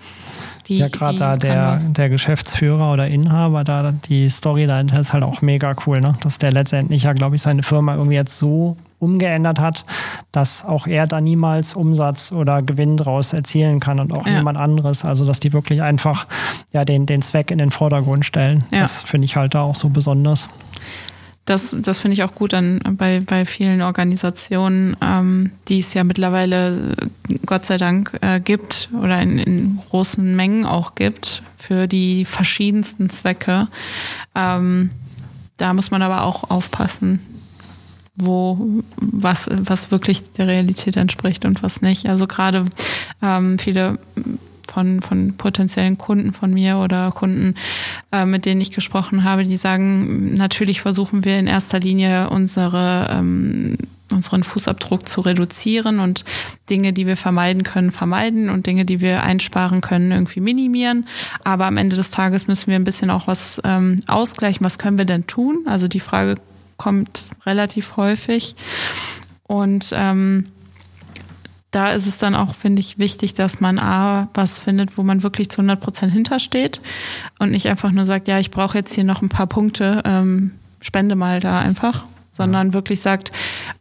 die, ja, gerade da der, der Geschäftsführer oder Inhaber, da die Story dahinter ist halt auch mega cool, ne? Dass der letztendlich ja, glaube ich, seine Firma irgendwie jetzt so umgeändert hat, dass auch er da niemals Umsatz oder Gewinn draus erzielen kann und auch ja. niemand anderes. Also dass die wirklich einfach ja den, den Zweck in den Vordergrund stellen. Ja. Das finde ich halt da auch so besonders das, das finde ich auch gut an, bei, bei vielen Organisationen, ähm, die es ja mittlerweile Gott sei Dank äh, gibt oder in, in großen Mengen auch gibt für die verschiedensten Zwecke. Ähm, da muss man aber auch aufpassen, wo was, was wirklich der Realität entspricht und was nicht. Also gerade ähm, viele von, von potenziellen Kunden von mir oder Kunden, äh, mit denen ich gesprochen habe, die sagen, natürlich versuchen wir in erster Linie unsere ähm, unseren Fußabdruck zu reduzieren und Dinge, die wir vermeiden können, vermeiden und Dinge, die wir einsparen können, irgendwie minimieren. Aber am Ende des Tages müssen wir ein bisschen auch was ähm, ausgleichen. Was können wir denn tun? Also die Frage kommt relativ häufig. Und ähm, da ist es dann auch, finde ich, wichtig, dass man A, was findet, wo man wirklich zu 100 Prozent hintersteht und nicht einfach nur sagt, ja, ich brauche jetzt hier noch ein paar Punkte, ähm, spende mal da einfach, sondern wirklich sagt,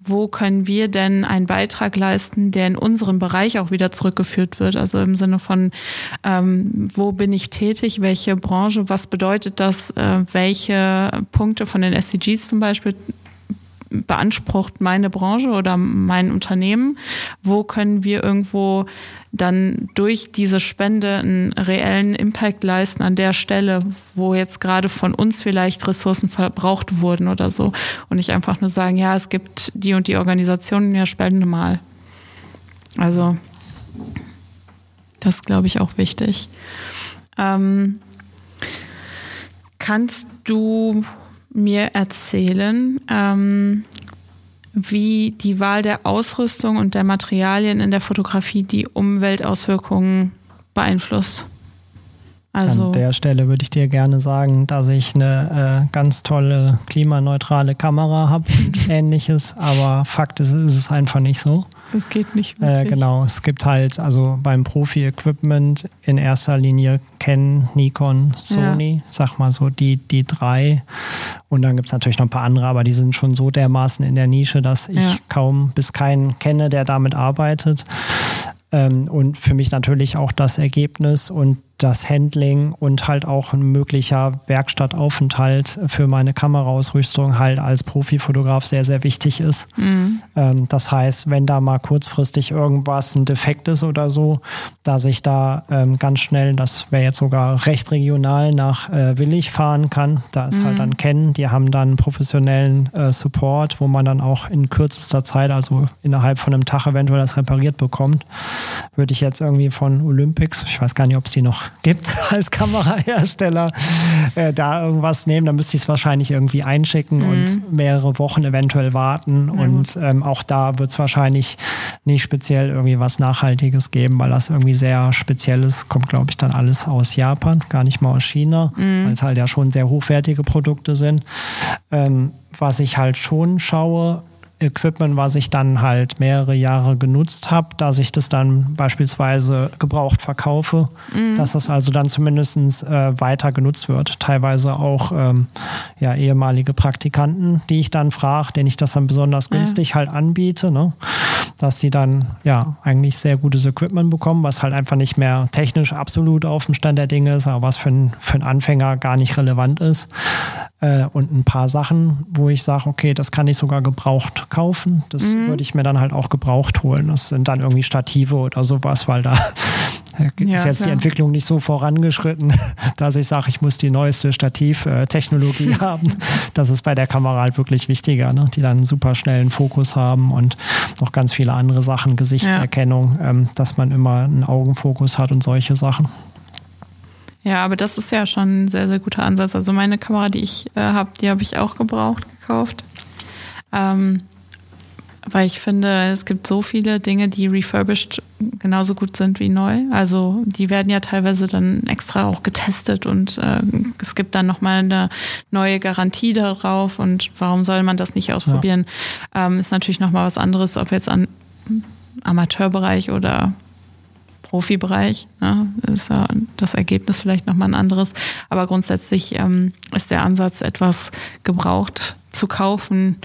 wo können wir denn einen Beitrag leisten, der in unserem Bereich auch wieder zurückgeführt wird? Also im Sinne von, ähm, wo bin ich tätig, welche Branche, was bedeutet das, äh, welche Punkte von den SDGs zum Beispiel beansprucht meine Branche oder mein Unternehmen? Wo können wir irgendwo dann durch diese Spende einen reellen Impact leisten an der Stelle, wo jetzt gerade von uns vielleicht Ressourcen verbraucht wurden oder so. Und nicht einfach nur sagen, ja, es gibt die und die Organisationen, ja, spende mal. Also, das glaube ich, auch wichtig. Ähm, kannst du mir erzählen, ähm, wie die Wahl der Ausrüstung und der Materialien in der Fotografie die Umweltauswirkungen beeinflusst. Also An der Stelle würde ich dir gerne sagen, dass ich eine äh, ganz tolle klimaneutrale Kamera habe und (laughs) ähnliches, aber Fakt ist, ist es einfach nicht so. Es geht nicht äh, wirklich. Äh, genau, es gibt halt, also beim Profi-Equipment in erster Linie Canon, Nikon, Sony, ja. sag mal so die, die drei. Und dann gibt es natürlich noch ein paar andere, aber die sind schon so dermaßen in der Nische, dass ich ja. kaum bis keinen kenne, der damit arbeitet. Ähm, und für mich natürlich auch das Ergebnis und das Handling und halt auch ein möglicher Werkstattaufenthalt für meine Kameraausrüstung halt als Profifotograf sehr, sehr wichtig ist. Mhm. Ähm, das heißt, wenn da mal kurzfristig irgendwas ein Defekt ist oder so, dass ich da ähm, ganz schnell, das wäre jetzt sogar recht regional, nach äh, Willig fahren kann. Da ist halt mhm. halt dann kennen, die haben dann professionellen äh, Support, wo man dann auch in kürzester Zeit, also innerhalb von einem Tag eventuell das repariert bekommt. Würde ich jetzt irgendwie von Olympics, ich weiß gar nicht, ob es die noch gibt (laughs) als Kamerahersteller, äh, da irgendwas nehmen, dann müsste ich es wahrscheinlich irgendwie einschicken mhm. und mehrere Wochen eventuell warten. Ja, und ähm, auch da wird es wahrscheinlich nicht speziell irgendwie was Nachhaltiges geben, weil das irgendwie sehr speziell ist. Kommt, glaube ich, dann alles aus Japan, gar nicht mal aus China, mhm. weil es halt ja schon sehr hochwertige Produkte sind. Ähm, was ich halt schon schaue, Equipment, was ich dann halt mehrere Jahre genutzt habe, dass ich das dann beispielsweise gebraucht verkaufe, mhm. dass das also dann zumindest äh, weiter genutzt wird. Teilweise auch ähm, ja, ehemalige Praktikanten, die ich dann frage, denen ich das dann besonders günstig ja. halt anbiete, ne? dass die dann ja eigentlich sehr gutes Equipment bekommen, was halt einfach nicht mehr technisch absolut auf dem Stand der Dinge ist, aber was für, ein, für einen Anfänger gar nicht relevant ist. Äh, und ein paar Sachen, wo ich sage, okay, das kann ich sogar gebraucht kaufen. Das mhm. würde ich mir dann halt auch gebraucht holen. Das sind dann irgendwie Stative oder sowas, weil da (laughs) ja, ist jetzt klar. die Entwicklung nicht so vorangeschritten, (laughs) dass ich sage, ich muss die neueste Stativtechnologie (laughs) haben. Das ist bei der Kamera halt wirklich wichtiger, ne? die dann einen super schnellen Fokus haben und noch ganz viele andere Sachen, Gesichtserkennung, ja. ähm, dass man immer einen Augenfokus hat und solche Sachen. Ja, aber das ist ja schon ein sehr, sehr guter Ansatz. Also meine Kamera, die ich äh, habe, die habe ich auch gebraucht gekauft. Ähm, weil ich finde, es gibt so viele Dinge, die refurbished genauso gut sind wie neu. Also die werden ja teilweise dann extra auch getestet und äh, es gibt dann nochmal eine neue Garantie darauf und warum soll man das nicht ausprobieren? Ja. Ähm, ist natürlich nochmal was anderes, ob jetzt an Amateurbereich oder Profibereich. Ne? Ist ja das Ergebnis vielleicht nochmal ein anderes. Aber grundsätzlich ähm, ist der Ansatz, etwas gebraucht zu kaufen,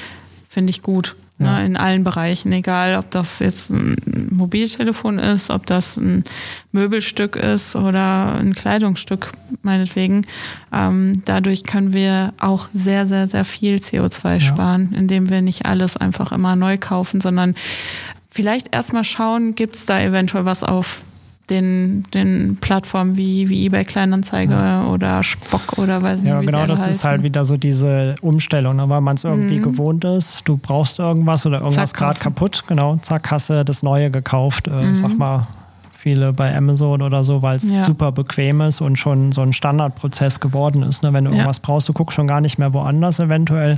finde ich gut. Ne? Ja. Ne? In allen Bereichen, egal ob das jetzt ein Mobiltelefon ist, ob das ein Möbelstück ist oder ein Kleidungsstück, meinetwegen. Ähm, dadurch können wir auch sehr, sehr, sehr viel CO2 ja. sparen, indem wir nicht alles einfach immer neu kaufen, sondern vielleicht erstmal schauen, gibt es da eventuell was auf den, den Plattformen wie, wie eBay Kleinanzeige ja. oder Spock oder weiß nicht, ja, genau, das heißen. ist halt wieder so diese Umstellung, ne, weil man es irgendwie mhm. gewohnt ist. Du brauchst irgendwas oder irgendwas gerade kaputt, genau, zack, hast du das Neue gekauft. Äh, mhm. Sag mal, viele bei Amazon oder so, weil es ja. super bequem ist und schon so ein Standardprozess geworden ist. Ne? Wenn du irgendwas brauchst, du guckst schon gar nicht mehr woanders eventuell.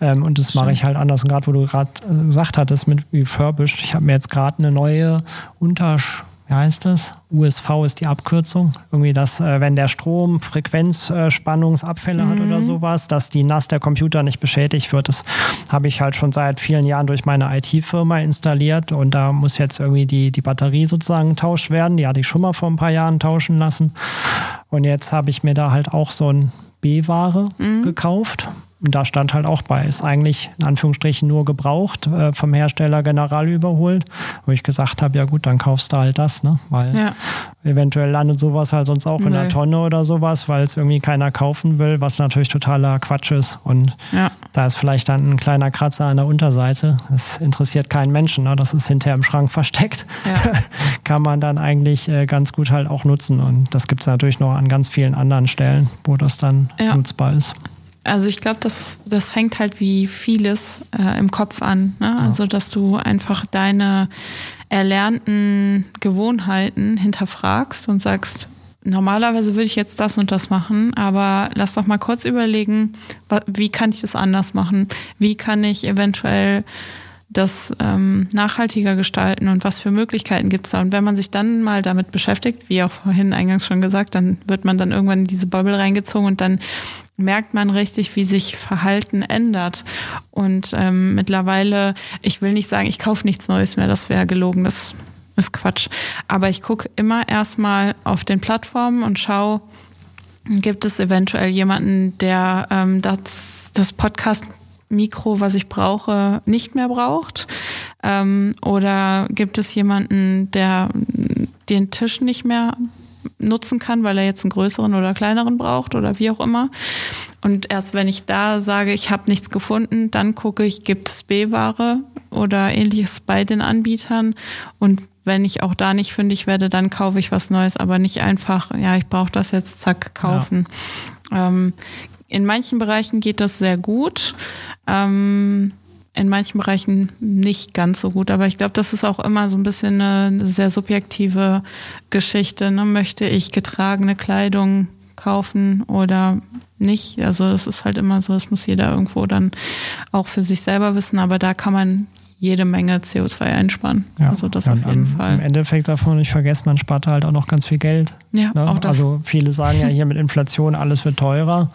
Ähm, und das mache ich halt anders. Und gerade wo du gerade äh, gesagt hattest mit Refurbished, ich habe mir jetzt gerade eine neue Untersch wie heißt das? USV ist die Abkürzung. Irgendwie, dass, äh, wenn der Strom Frequenzspannungsabfälle äh, mhm. hat oder mhm. sowas, dass die NAS der Computer nicht beschädigt wird. Das habe ich halt schon seit vielen Jahren durch meine IT-Firma installiert und da muss jetzt irgendwie die, die Batterie sozusagen getauscht werden. Die hatte ich schon mal vor ein paar Jahren tauschen lassen. Und jetzt habe ich mir da halt auch so ein B-Ware mhm. gekauft Und da stand halt auch bei, ist eigentlich in Anführungsstrichen nur gebraucht, äh, vom Hersteller general überholt, wo ich gesagt habe, ja gut, dann kaufst du halt das, ne? Weil ja. eventuell landet sowas halt sonst auch in der Tonne oder sowas, weil es irgendwie keiner kaufen will, was natürlich totaler Quatsch ist. Und ja. da ist vielleicht dann ein kleiner Kratzer an der Unterseite. Das interessiert keinen Menschen, ne? das ist hinterher im Schrank versteckt. Ja. (laughs) Kann man dann eigentlich äh, ganz gut halt auch nutzen. Und das gibt es natürlich noch an ganz vielen anderen Stellen, wo das dann nutzbar ist. Also ich glaube, das, das fängt halt wie vieles äh, im Kopf an. Ne? Ja. Also dass du einfach deine erlernten Gewohnheiten hinterfragst und sagst, normalerweise würde ich jetzt das und das machen, aber lass doch mal kurz überlegen, wie kann ich das anders machen? Wie kann ich eventuell das ähm, nachhaltiger gestalten und was für Möglichkeiten gibt es da? Und wenn man sich dann mal damit beschäftigt, wie auch vorhin eingangs schon gesagt, dann wird man dann irgendwann in diese Bubble reingezogen und dann merkt man richtig, wie sich Verhalten ändert. Und ähm, mittlerweile, ich will nicht sagen, ich kaufe nichts Neues mehr, das wäre gelogen, das ist Quatsch. Aber ich gucke immer erstmal auf den Plattformen und schaue, gibt es eventuell jemanden, der ähm, das, das Podcast Mikro, was ich brauche, nicht mehr braucht? Ähm, oder gibt es jemanden, der den Tisch nicht mehr nutzen kann, weil er jetzt einen größeren oder kleineren braucht oder wie auch immer. Und erst wenn ich da sage, ich habe nichts gefunden, dann gucke ich, gibt es B-Ware oder ähnliches bei den Anbietern. Und wenn ich auch da nicht fündig werde, dann kaufe ich was Neues, aber nicht einfach, ja, ich brauche das jetzt, zack, kaufen. Ja. Ähm, in manchen Bereichen geht das sehr gut. Ähm, in manchen Bereichen nicht ganz so gut. Aber ich glaube, das ist auch immer so ein bisschen eine sehr subjektive Geschichte. Ne? Möchte ich getragene Kleidung kaufen oder nicht? Also es ist halt immer so, das muss jeder irgendwo dann auch für sich selber wissen. Aber da kann man jede Menge CO2 einsparen. Ja, also das auf jeden am, Fall. Im Endeffekt darf man nicht vergessen, man spart halt auch noch ganz viel Geld. Ja, ne? auch das. Also viele sagen ja hier mit Inflation, alles wird teurer.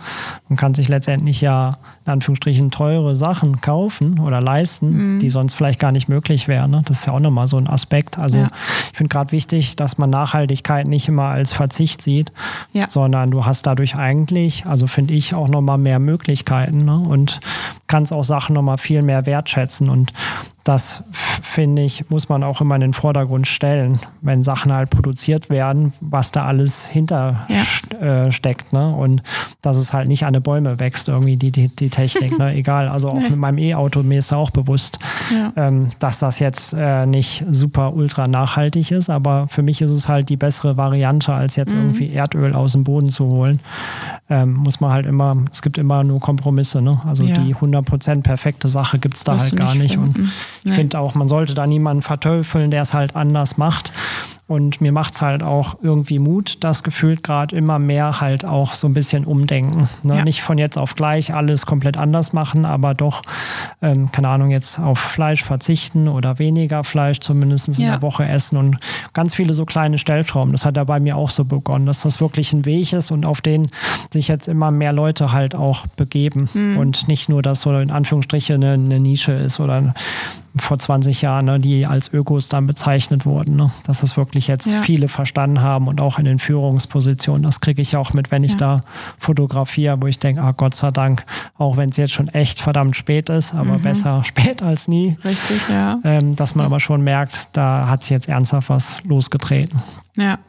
Man kann sich letztendlich ja in Anführungsstrichen teure Sachen kaufen oder leisten, mhm. die sonst vielleicht gar nicht möglich wären. Ne? Das ist ja auch nochmal so ein Aspekt. Also ja. ich finde gerade wichtig, dass man Nachhaltigkeit nicht immer als Verzicht sieht, ja. sondern du hast dadurch eigentlich, also finde ich, auch nochmal mehr Möglichkeiten ne? und kannst auch Sachen nochmal viel mehr wertschätzen. Und das finde ich, muss man auch immer in den Vordergrund stellen, wenn Sachen halt produziert werden, was da alles hinter ja. äh, steckt. Ne? Und dass es halt nicht an die Bäume wächst, irgendwie die, die, die Technik. Ne? (laughs) Egal, also auch nee. mit meinem E-Auto, mir ist auch bewusst, ja. ähm, dass das jetzt äh, nicht super ultra nachhaltig ist, aber für mich ist es halt die bessere Variante, als jetzt mhm. irgendwie Erdöl aus dem Boden zu holen. Ähm, muss man halt immer, es gibt immer nur Kompromisse. Ne? Also ja. die 100% perfekte Sache gibt es da Wirst halt gar nicht. Finden. Und ich finde auch, man sollte da niemanden verteufeln, der es halt anders macht. Und mir macht es halt auch irgendwie Mut, das gefühlt gerade immer mehr halt auch so ein bisschen umdenken. Ne? Ja. Nicht von jetzt auf gleich alles komplett anders machen, aber doch, ähm, keine Ahnung, jetzt auf Fleisch verzichten oder weniger Fleisch zumindest in ja. der Woche essen und ganz viele so kleine Stellschrauben. Das hat ja bei mir auch so begonnen, dass das wirklich ein Weg ist und auf den sich jetzt immer mehr Leute halt auch begeben mhm. und nicht nur, dass so in Anführungsstrichen eine, eine Nische ist oder vor 20 Jahren, ne, die als Ökos dann bezeichnet wurden. Ne? Dass das wirklich jetzt ja. viele verstanden haben und auch in den Führungspositionen. Das kriege ich auch mit, wenn ich ja. da fotografiere, wo ich denke, ah, Gott sei Dank, auch wenn es jetzt schon echt verdammt spät ist, aber mhm. besser (laughs) spät als nie. Richtig, ja. Ähm, dass man aber schon merkt, da hat sich jetzt ernsthaft was losgetreten. Ja.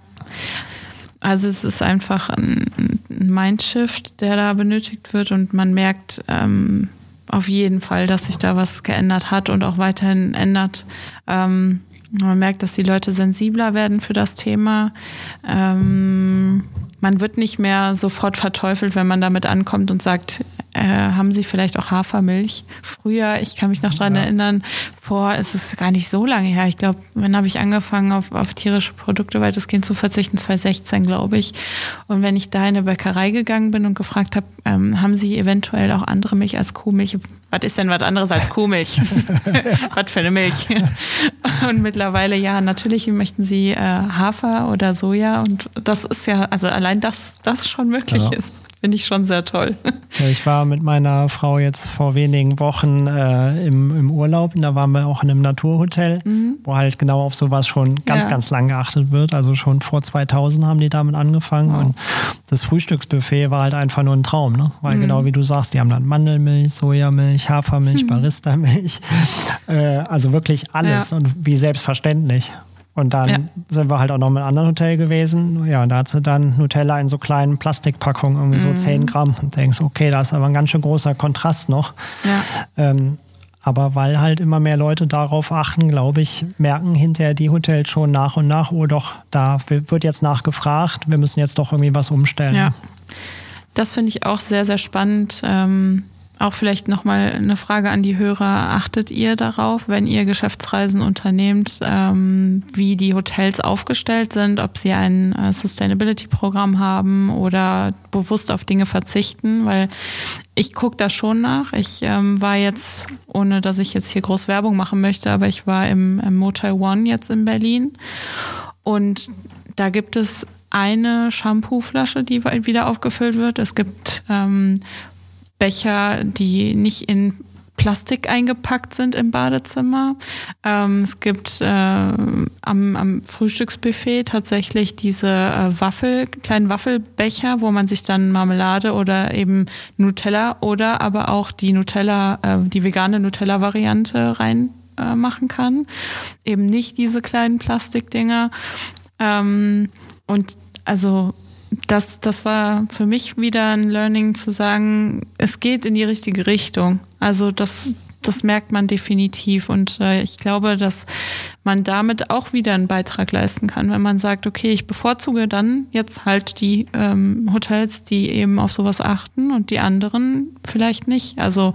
Also es ist einfach ein Mindshift, der da benötigt wird und man merkt, ähm, auf jeden Fall, dass sich da was geändert hat und auch weiterhin ändert. Ähm, man merkt, dass die Leute sensibler werden für das Thema. Ähm, man wird nicht mehr sofort verteufelt, wenn man damit ankommt und sagt, äh, haben Sie vielleicht auch Hafermilch? Früher, ich kann mich noch dran ja. erinnern, vor, es ist gar nicht so lange her. Ich glaube, wann habe ich angefangen, auf, auf tierische Produkte weitestgehend zu verzichten? 2016, glaube ich. Und wenn ich da in eine Bäckerei gegangen bin und gefragt habe, ähm, haben Sie eventuell auch andere Milch als Kuhmilch? Was ist denn was anderes als Kuhmilch? (laughs) was für eine Milch? (laughs) und mittlerweile, ja, natürlich möchten Sie äh, Hafer oder Soja. Und das ist ja, also allein das, das schon möglich ja. ist finde ich schon sehr toll. Ich war mit meiner Frau jetzt vor wenigen Wochen äh, im, im Urlaub und da waren wir auch in einem Naturhotel, mhm. wo halt genau auf sowas schon ganz, ja. ganz lang geachtet wird. Also schon vor 2000 haben die damit angefangen wow. und das Frühstücksbuffet war halt einfach nur ein Traum, ne? weil mhm. genau wie du sagst, die haben dann Mandelmilch, Sojamilch, Hafermilch, mhm. Barista-Milch, (laughs) äh, also wirklich alles ja. und wie selbstverständlich. Und dann ja. sind wir halt auch noch in einem anderen Hotel gewesen. Ja, da hat sie dann Nutella in so kleinen Plastikpackungen, irgendwie so 10 mhm. Gramm. Und denkst, okay, da ist aber ein ganz schön großer Kontrast noch. Ja. Ähm, aber weil halt immer mehr Leute darauf achten, glaube ich, merken hinterher die Hotels schon nach und nach, oh doch, da wird jetzt nachgefragt, wir müssen jetzt doch irgendwie was umstellen. Ja. Das finde ich auch sehr, sehr spannend. Ähm auch vielleicht nochmal eine Frage an die Hörer. Achtet ihr darauf, wenn ihr Geschäftsreisen unternehmt, ähm, wie die Hotels aufgestellt sind, ob sie ein äh, Sustainability-Programm haben oder bewusst auf Dinge verzichten? Weil ich gucke da schon nach. Ich ähm, war jetzt, ohne dass ich jetzt hier groß Werbung machen möchte, aber ich war im, im Motel One jetzt in Berlin und da gibt es eine Shampooflasche, die wieder aufgefüllt wird. Es gibt ähm, Becher, die nicht in Plastik eingepackt sind im Badezimmer. Ähm, es gibt äh, am, am, Frühstücksbuffet tatsächlich diese äh, Waffel, kleinen Waffelbecher, wo man sich dann Marmelade oder eben Nutella oder aber auch die Nutella, äh, die vegane Nutella-Variante reinmachen äh, kann. Eben nicht diese kleinen Plastikdinger. Ähm, und also das, das war für mich wieder ein Learning zu sagen, es geht in die richtige Richtung. Also das, das merkt man definitiv. Und äh, ich glaube, dass man damit auch wieder einen Beitrag leisten kann, wenn man sagt, okay, ich bevorzuge dann jetzt halt die ähm, Hotels, die eben auf sowas achten und die anderen vielleicht nicht. Also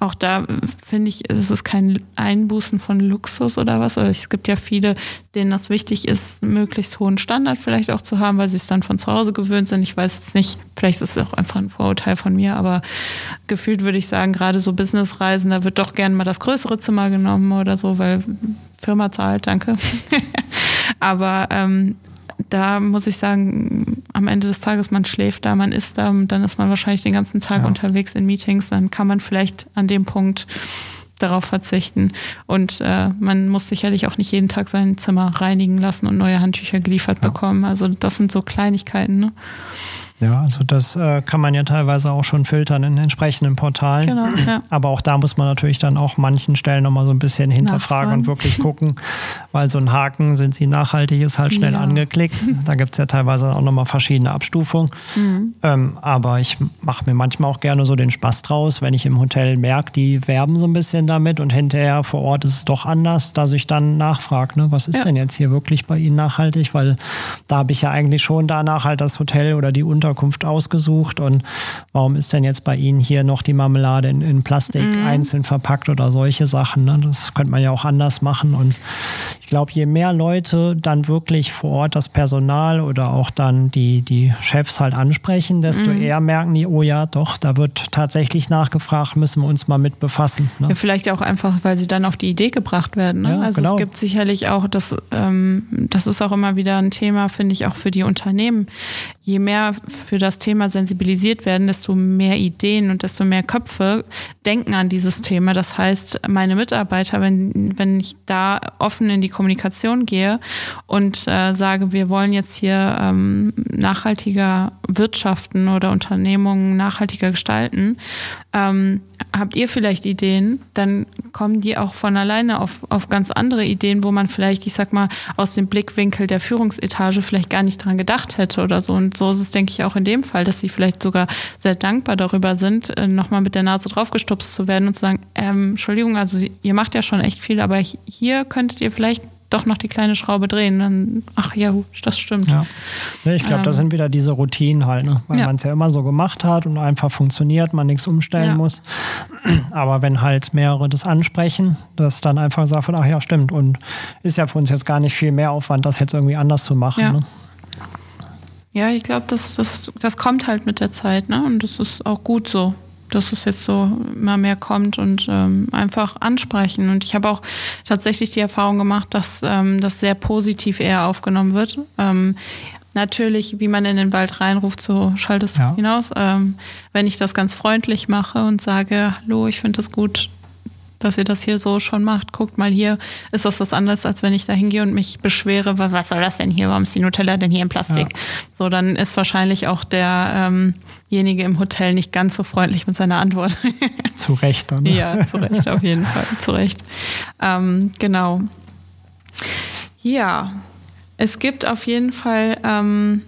auch da finde ich, es ist kein Einbußen von Luxus oder was. Also es gibt ja viele, denen das wichtig ist, möglichst hohen Standard vielleicht auch zu haben, weil sie es dann von zu Hause gewöhnt sind. Ich weiß jetzt nicht, vielleicht ist es auch einfach ein Vorurteil von mir, aber gefühlt würde ich sagen, gerade so Businessreisen, da wird doch gern mal das größere Zimmer genommen oder so, weil Firma zahlt, danke. (laughs) Aber ähm, da muss ich sagen, am Ende des Tages, man schläft da, man ist da und dann ist man wahrscheinlich den ganzen Tag ja. unterwegs in Meetings, dann kann man vielleicht an dem Punkt darauf verzichten. Und äh, man muss sicherlich auch nicht jeden Tag sein Zimmer reinigen lassen und neue Handtücher geliefert ja. bekommen. Also das sind so Kleinigkeiten. Ne? Ja, also das äh, kann man ja teilweise auch schon filtern in entsprechenden Portalen. Genau, ja. Aber auch da muss man natürlich dann auch manchen Stellen nochmal so ein bisschen hinterfragen Nachfragen. und wirklich gucken, weil so ein Haken, sind sie nachhaltig, ist halt schnell ja. angeklickt. Da gibt es ja teilweise auch nochmal verschiedene Abstufungen. Mhm. Ähm, aber ich mache mir manchmal auch gerne so den Spaß draus, wenn ich im Hotel merke, die werben so ein bisschen damit und hinterher vor Ort ist es doch anders, dass ich dann nachfrage, ne, was ist ja. denn jetzt hier wirklich bei Ihnen nachhaltig? Weil da habe ich ja eigentlich schon danach halt das Hotel oder die Unter Unterkunft ausgesucht und warum ist denn jetzt bei Ihnen hier noch die Marmelade in, in Plastik mhm. einzeln verpackt oder solche Sachen? Ne? Das könnte man ja auch anders machen und ich glaube, je mehr Leute dann wirklich vor Ort das Personal oder auch dann die, die Chefs halt ansprechen, desto mhm. eher merken die, oh ja, doch, da wird tatsächlich nachgefragt, müssen wir uns mal mit befassen. Ne? Ja, vielleicht auch einfach, weil sie dann auf die Idee gebracht werden. Ne? Ja, also genau. es gibt sicherlich auch, das, ähm, das ist auch immer wieder ein Thema, finde ich, auch für die Unternehmen. Je mehr für das Thema sensibilisiert werden, desto mehr Ideen und desto mehr Köpfe denken an dieses Thema. Das heißt, meine Mitarbeiter, wenn, wenn ich da offen in die Kommunikation gehe und äh, sage, wir wollen jetzt hier ähm, nachhaltiger wirtschaften oder Unternehmungen nachhaltiger gestalten, ähm, habt ihr vielleicht Ideen, dann kommen die auch von alleine auf, auf ganz andere Ideen, wo man vielleicht, ich sag mal, aus dem Blickwinkel der Führungsetage vielleicht gar nicht dran gedacht hätte oder so. Und so ist es, denke ich, auch in dem Fall, dass sie vielleicht sogar sehr dankbar darüber sind, äh, nochmal mit der Nase draufgestupst zu werden und zu sagen, ähm, Entschuldigung, also ihr macht ja schon echt viel, aber hier könntet ihr vielleicht doch noch die kleine Schraube drehen. Dann, ach ja, das stimmt. Ja. ich glaube, ähm. das sind wieder diese Routinen halt, ne? weil ja. man es ja immer so gemacht hat und einfach funktioniert, man nichts umstellen ja. muss. (clears throat) Aber wenn halt mehrere das ansprechen, dass dann einfach sagt, ach ja, stimmt. Und ist ja für uns jetzt gar nicht viel mehr Aufwand, das jetzt irgendwie anders zu machen. Ja. Ne? Ja, ich glaube, das, das, das kommt halt mit der Zeit, ne? Und das ist auch gut so dass es jetzt so immer mehr kommt und ähm, einfach ansprechen. Und ich habe auch tatsächlich die Erfahrung gemacht, dass ähm, das sehr positiv eher aufgenommen wird. Ähm, natürlich, wie man in den Wald reinruft, so schallt es ja. hinaus. Ähm, wenn ich das ganz freundlich mache und sage, hallo, ich finde es gut, dass ihr das hier so schon macht. Guckt mal hier, ist das was anderes, als wenn ich da hingehe und mich beschwere, weil was soll das denn hier? Warum ist die Nutella denn hier in Plastik? Ja. So, dann ist wahrscheinlich auch derjenige ähm im Hotel nicht ganz so freundlich mit seiner Antwort. (laughs) zu Recht dann. Ne? Ja, zu Recht, auf jeden Fall. Zu Recht. Ähm, genau. Ja, es gibt auf jeden Fall ähm,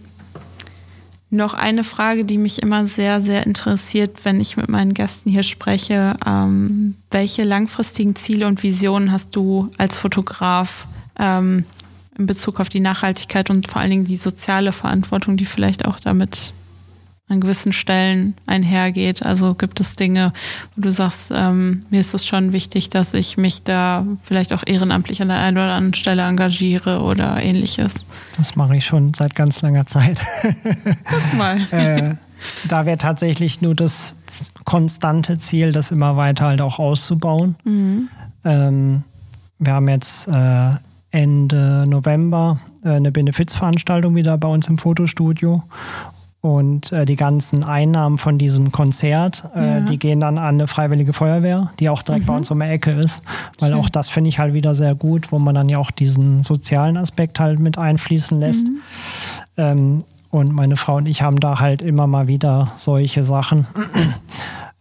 noch eine Frage, die mich immer sehr, sehr interessiert, wenn ich mit meinen Gästen hier spreche. Ähm, welche langfristigen Ziele und Visionen hast du als Fotograf ähm, in Bezug auf die Nachhaltigkeit und vor allen Dingen die soziale Verantwortung, die vielleicht auch damit an gewissen Stellen einhergeht. Also gibt es Dinge, wo du sagst, ähm, mir ist es schon wichtig, dass ich mich da vielleicht auch ehrenamtlich an der einen oder anderen Stelle engagiere oder ähnliches. Das mache ich schon seit ganz langer Zeit. Guck mal. (laughs) äh, da wäre tatsächlich nur das konstante Ziel, das immer weiter halt auch auszubauen. Mhm. Ähm, wir haben jetzt äh, Ende November äh, eine Benefizveranstaltung wieder bei uns im Fotostudio. Und äh, die ganzen Einnahmen von diesem Konzert, äh, ja. die gehen dann an eine freiwillige Feuerwehr, die auch direkt mhm. bei uns um die Ecke ist. Weil Schön. auch das finde ich halt wieder sehr gut, wo man dann ja auch diesen sozialen Aspekt halt mit einfließen lässt. Mhm. Ähm, und meine Frau und ich haben da halt immer mal wieder solche Sachen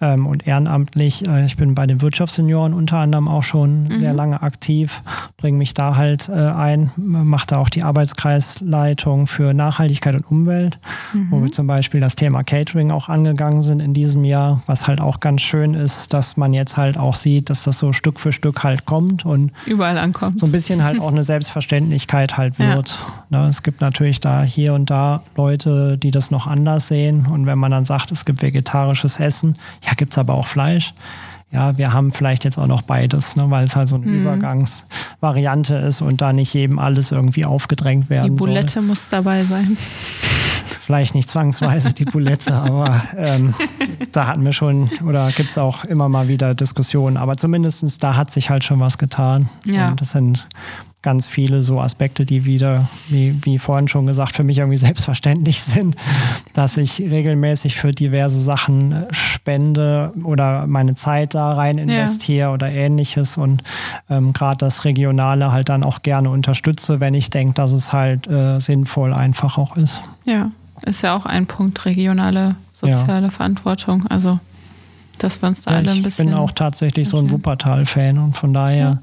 ähm, und ehrenamtlich. Äh, ich bin bei den Wirtschaftssenioren unter anderem auch schon mhm. sehr lange aktiv, bringe mich da halt äh, ein, mache da auch die Arbeitskreisleitung für Nachhaltigkeit und Umwelt, mhm. wo wir zum Beispiel das Thema Catering auch angegangen sind in diesem Jahr, was halt auch ganz schön ist, dass man jetzt halt auch sieht, dass das so Stück für Stück halt kommt und überall ankommt. So ein bisschen halt auch eine (laughs) Selbstverständlichkeit halt wird. Ja. Ne, es gibt natürlich da hier und da Leute, die das noch anders sehen und wenn man dann sagt, es gibt vegetarisches Essen, ja, gibt es aber auch Fleisch. Ja, wir haben vielleicht jetzt auch noch beides, ne, weil es halt so eine mhm. Übergangsvariante ist und da nicht jedem alles irgendwie aufgedrängt werden Die Bulette soll. muss dabei sein. Vielleicht nicht zwangsweise die Bulette, (laughs) aber ähm, da hatten wir schon oder gibt es auch immer mal wieder Diskussionen. Aber zumindest da hat sich halt schon was getan. Ja. Und das sind ganz viele so Aspekte, die wieder, wie, wie vorhin schon gesagt, für mich irgendwie (laughs) selbstverständlich sind, dass ich regelmäßig für diverse Sachen spende oder meine Zeit da rein investiere ja. oder ähnliches und ähm, gerade das Regionale halt dann auch gerne unterstütze, wenn ich denke, dass es halt äh, sinnvoll einfach auch ist. Ja, ist ja auch ein Punkt, regionale soziale ja. Verantwortung. Also dass wir uns da ja, alle ein bisschen. Ich bin auch tatsächlich so ein Wuppertal-Fan und von daher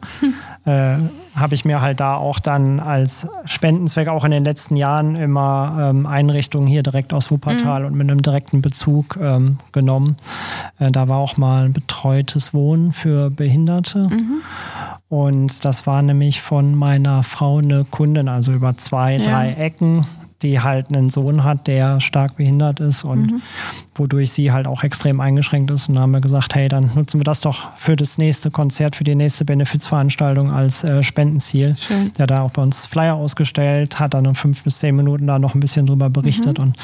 ja. (laughs) äh, habe ich mir halt da auch dann als Spendenzweck auch in den letzten Jahren immer ähm, Einrichtungen hier direkt aus Wuppertal mhm. und mit einem direkten Bezug ähm, genommen. Äh, da war auch mal ein betreutes Wohnen für Behinderte. Mhm. Und das war nämlich von meiner Frau eine Kundin, also über zwei, ja. drei Ecken die halt einen Sohn hat, der stark behindert ist und mhm. wodurch sie halt auch extrem eingeschränkt ist. Und da haben wir gesagt, hey, dann nutzen wir das doch für das nächste Konzert, für die nächste Benefizveranstaltung als äh, Spendenziel. Schön. Der hat da auch bei uns Flyer ausgestellt, hat dann in fünf bis zehn Minuten da noch ein bisschen drüber berichtet. Mhm. Und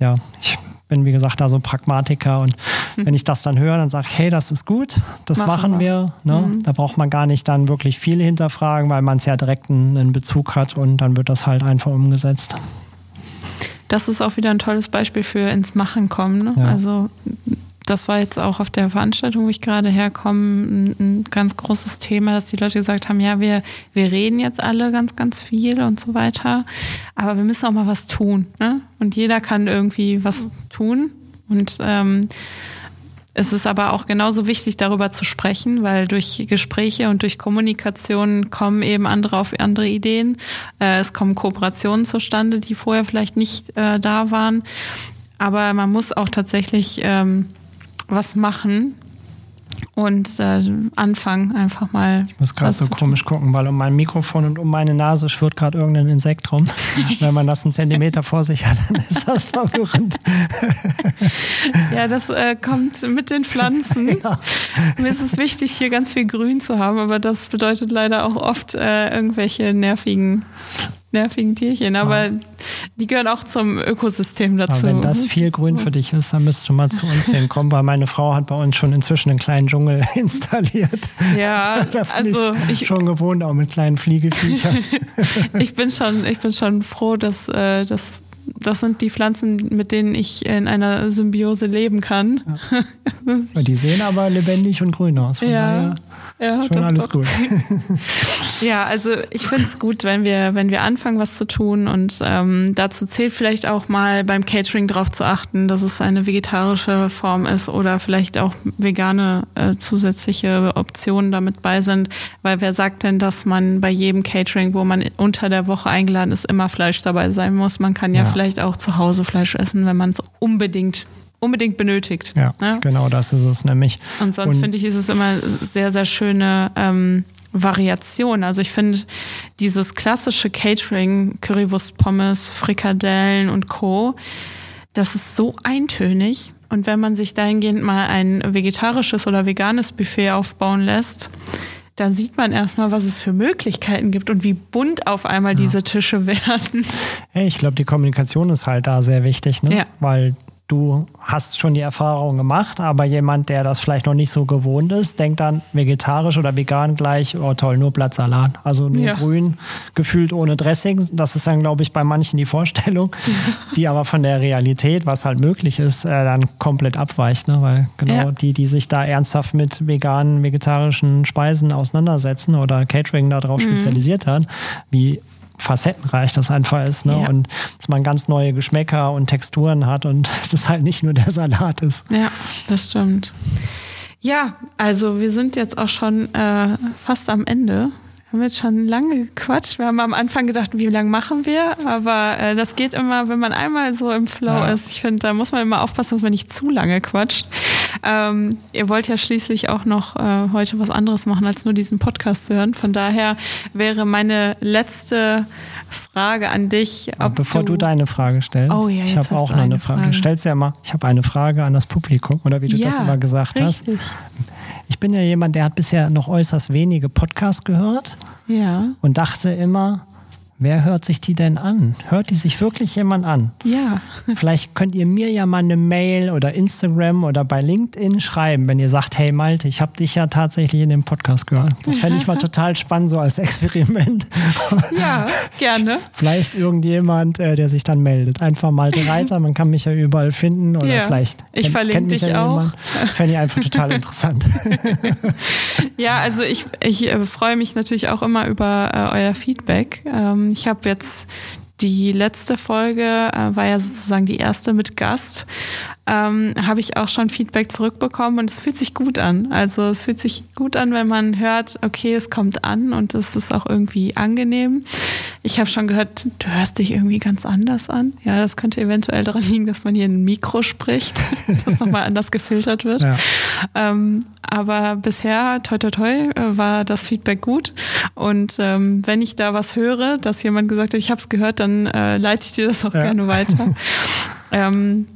ja, ich bin, wie gesagt, da so Pragmatiker. Und mhm. wenn ich das dann höre, dann sage ich, hey, das ist gut, das machen, machen wir. Ne? Mhm. Da braucht man gar nicht dann wirklich viel hinterfragen, weil man es ja direkt einen Bezug hat und dann wird das halt einfach umgesetzt das ist auch wieder ein tolles Beispiel für ins Machen kommen. Ne? Ja. Also das war jetzt auch auf der Veranstaltung, wo ich gerade herkomme, ein, ganz großes Thema, dass die Leute gesagt haben, ja, wir, wir reden jetzt alle ganz, ganz viel und so weiter, aber wir müssen auch mal was tun. Ne? Und jeder kann irgendwie was tun. Und ähm, es ist aber auch genauso wichtig, darüber zu sprechen, weil durch Gespräche und durch Kommunikation kommen eben andere auf andere Ideen. Äh, es kommen Kooperationen zustande, die vorher vielleicht nicht äh, da waren. Aber man muss auch tatsächlich ähm, was machen, und äh, anfangen einfach mal. Ich muss gerade so komisch gucken, weil um mein Mikrofon und um meine Nase schwirrt gerade irgendein Insekt rum. (laughs) Wenn man das einen Zentimeter vor sich hat, dann ist das verwirrend. (laughs) ja, das äh, kommt mit den Pflanzen. (laughs) Ja. Mir ist es wichtig, hier ganz viel Grün zu haben, aber das bedeutet leider auch oft äh, irgendwelche nervigen nervigen Tierchen, aber ja. die gehören auch zum Ökosystem dazu. Aber wenn das viel Grün für dich ist, dann müsstest du mal zu uns (laughs) hinkommen, weil meine Frau hat bei uns schon inzwischen einen kleinen Dschungel (laughs) installiert. Ja, (laughs) also ich schon gewohnt, auch mit kleinen Fliegeviechern. ich bin schon, ich bin schon froh, dass, äh, dass das sind die Pflanzen, mit denen ich in einer Symbiose leben kann. Ja. die sehen aber lebendig und grün aus. Ja. daher Ja, schon doch, alles doch. gut. (laughs) Ja, also ich finde es gut, wenn wir, wenn wir anfangen, was zu tun. Und ähm, dazu zählt vielleicht auch mal beim Catering darauf zu achten, dass es eine vegetarische Form ist oder vielleicht auch vegane äh, zusätzliche Optionen damit bei sind. Weil wer sagt denn, dass man bei jedem Catering, wo man unter der Woche eingeladen ist, immer Fleisch dabei sein muss? Man kann ja, Ja. vielleicht auch zu Hause Fleisch essen, wenn man es unbedingt unbedingt benötigt. Ja, ne? genau das ist es nämlich. Und sonst finde ich, ist es immer sehr, sehr schöne ähm, Variation. Also ich finde dieses klassische Catering, Currywurst, Pommes, Frikadellen und Co., das ist so eintönig. Und wenn man sich dahingehend mal ein vegetarisches oder veganes Buffet aufbauen lässt, da sieht man erstmal, was es für Möglichkeiten gibt und wie bunt auf einmal diese Tische (laughs) werden. Hey, ich glaube, die Kommunikation ist halt da sehr wichtig, ne? Ja. Weil du hast schon die Erfahrung gemacht, aber jemand, der das vielleicht noch nicht so gewohnt ist, denkt dann vegetarisch oder vegan gleich, oh toll, nur Blattsalat. Also nur Ja. grün, gefühlt ohne Dressing. Das ist dann, glaube ich, bei manchen die Vorstellung, (laughs) die aber von der Realität, was halt möglich ist, äh, dann komplett abweicht. Ne? Weil genau Ja. die, die sich da ernsthaft mit veganen, vegetarischen Speisen auseinandersetzen oder Catering darauf Mhm. spezialisiert hat, wie facettenreich das einfach ist. Ne? Ja. Und dass man ganz neue Geschmäcker und Texturen hat und (laughs) das halt nicht nur der Salat ist. Ja, das stimmt. Ja, also wir sind jetzt auch schon äh, fast am Ende. Wir haben jetzt schon lange gequatscht. Wir haben am Anfang gedacht, wie lange machen wir? Aber äh, das geht immer, wenn man einmal so im Flow Ja. ist. Ich finde, da muss man immer aufpassen, dass man nicht zu lange quatscht. Ähm, ihr wollt ja schließlich auch noch äh, heute was anderes machen, als nur diesen Podcast zu hören. Von daher wäre meine letzte Frage an dich. Bevor du, deine Frage stellst, Oh ja, ich habe auch du noch eine Frage. Frage. Du stellst ja immer, ich habe eine Frage an das Publikum, oder wie du das Ja, immer gesagt hast. Ich bin ja jemand, der hat bisher noch äußerst wenige Podcasts gehört Ja, und dachte immer, wer hört sich die denn an? Hört die sich wirklich jemand an? ja. Vielleicht könnt ihr mir ja mal eine Mail oder Instagram oder bei LinkedIn schreiben, wenn ihr sagt, hey Malte, ich habe dich ja tatsächlich in dem Podcast gehört. Das fände ich mal (laughs) total spannend, so als Experiment. (laughs) Ja, gerne. Vielleicht irgendjemand, äh, der sich dann meldet. Einfach Malte Reiter, man kann mich ja überall finden oder Ja, vielleicht ich verlinke dich ja auch. Fände ich einfach total (laughs) interessant. Ja, also ich, ich äh, freue mich natürlich auch immer über äh, euer Feedback. Ähm, ich habe jetzt die letzte Folge, äh, war ja sozusagen die erste mit Gast, ähm, habe ich auch schon Feedback zurückbekommen und es fühlt sich gut an. Also es fühlt sich gut an, wenn man hört, okay, es kommt an und es ist auch irgendwie angenehm. Ich habe schon gehört, du hörst dich irgendwie ganz anders an. Ja, das könnte eventuell daran liegen, dass man hier in ein Mikro spricht, (laughs) das nochmal anders gefiltert wird. Ja. Ähm, aber bisher, toi toi toi, äh, war das Feedback gut. Und ähm, wenn ich da was höre, dass jemand gesagt hat, ich habe es gehört, dann äh, leite ich dir das auch Ja. gerne weiter. (laughs) ähm,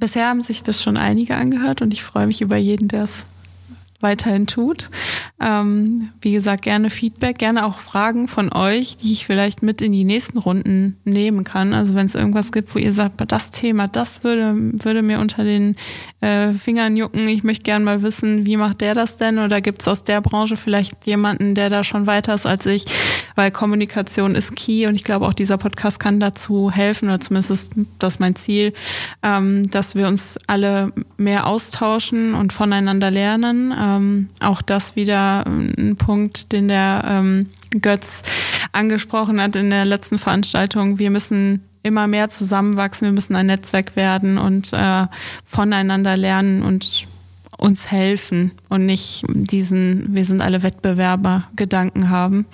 bisher haben sich das schon einige angehört und ich freue mich über jeden, der es weiterhin tut. Ähm, wie gesagt, gerne Feedback, gerne auch Fragen von euch, die ich vielleicht mit in die nächsten Runden nehmen kann. Also wenn es irgendwas gibt, wo ihr sagt, das Thema, das würde, würde mir unter den äh, Fingern jucken. Ich möchte gerne mal wissen, wie macht der das denn? Oder gibt es aus der Branche vielleicht jemanden, der da schon weiter ist als ich? Weil Kommunikation ist key und ich glaube auch dieser Podcast kann dazu helfen, oder zumindest ist das mein Ziel, ähm, dass wir uns alle mehr austauschen und voneinander lernen. Ähm, auch das wieder ein Punkt, den der ähm, Götz angesprochen hat in der letzten Veranstaltung. Wir müssen immer mehr zusammenwachsen, wir müssen ein Netzwerk werden und äh, voneinander lernen und uns helfen und nicht diesen, wir sind alle Wettbewerber Gedanken haben.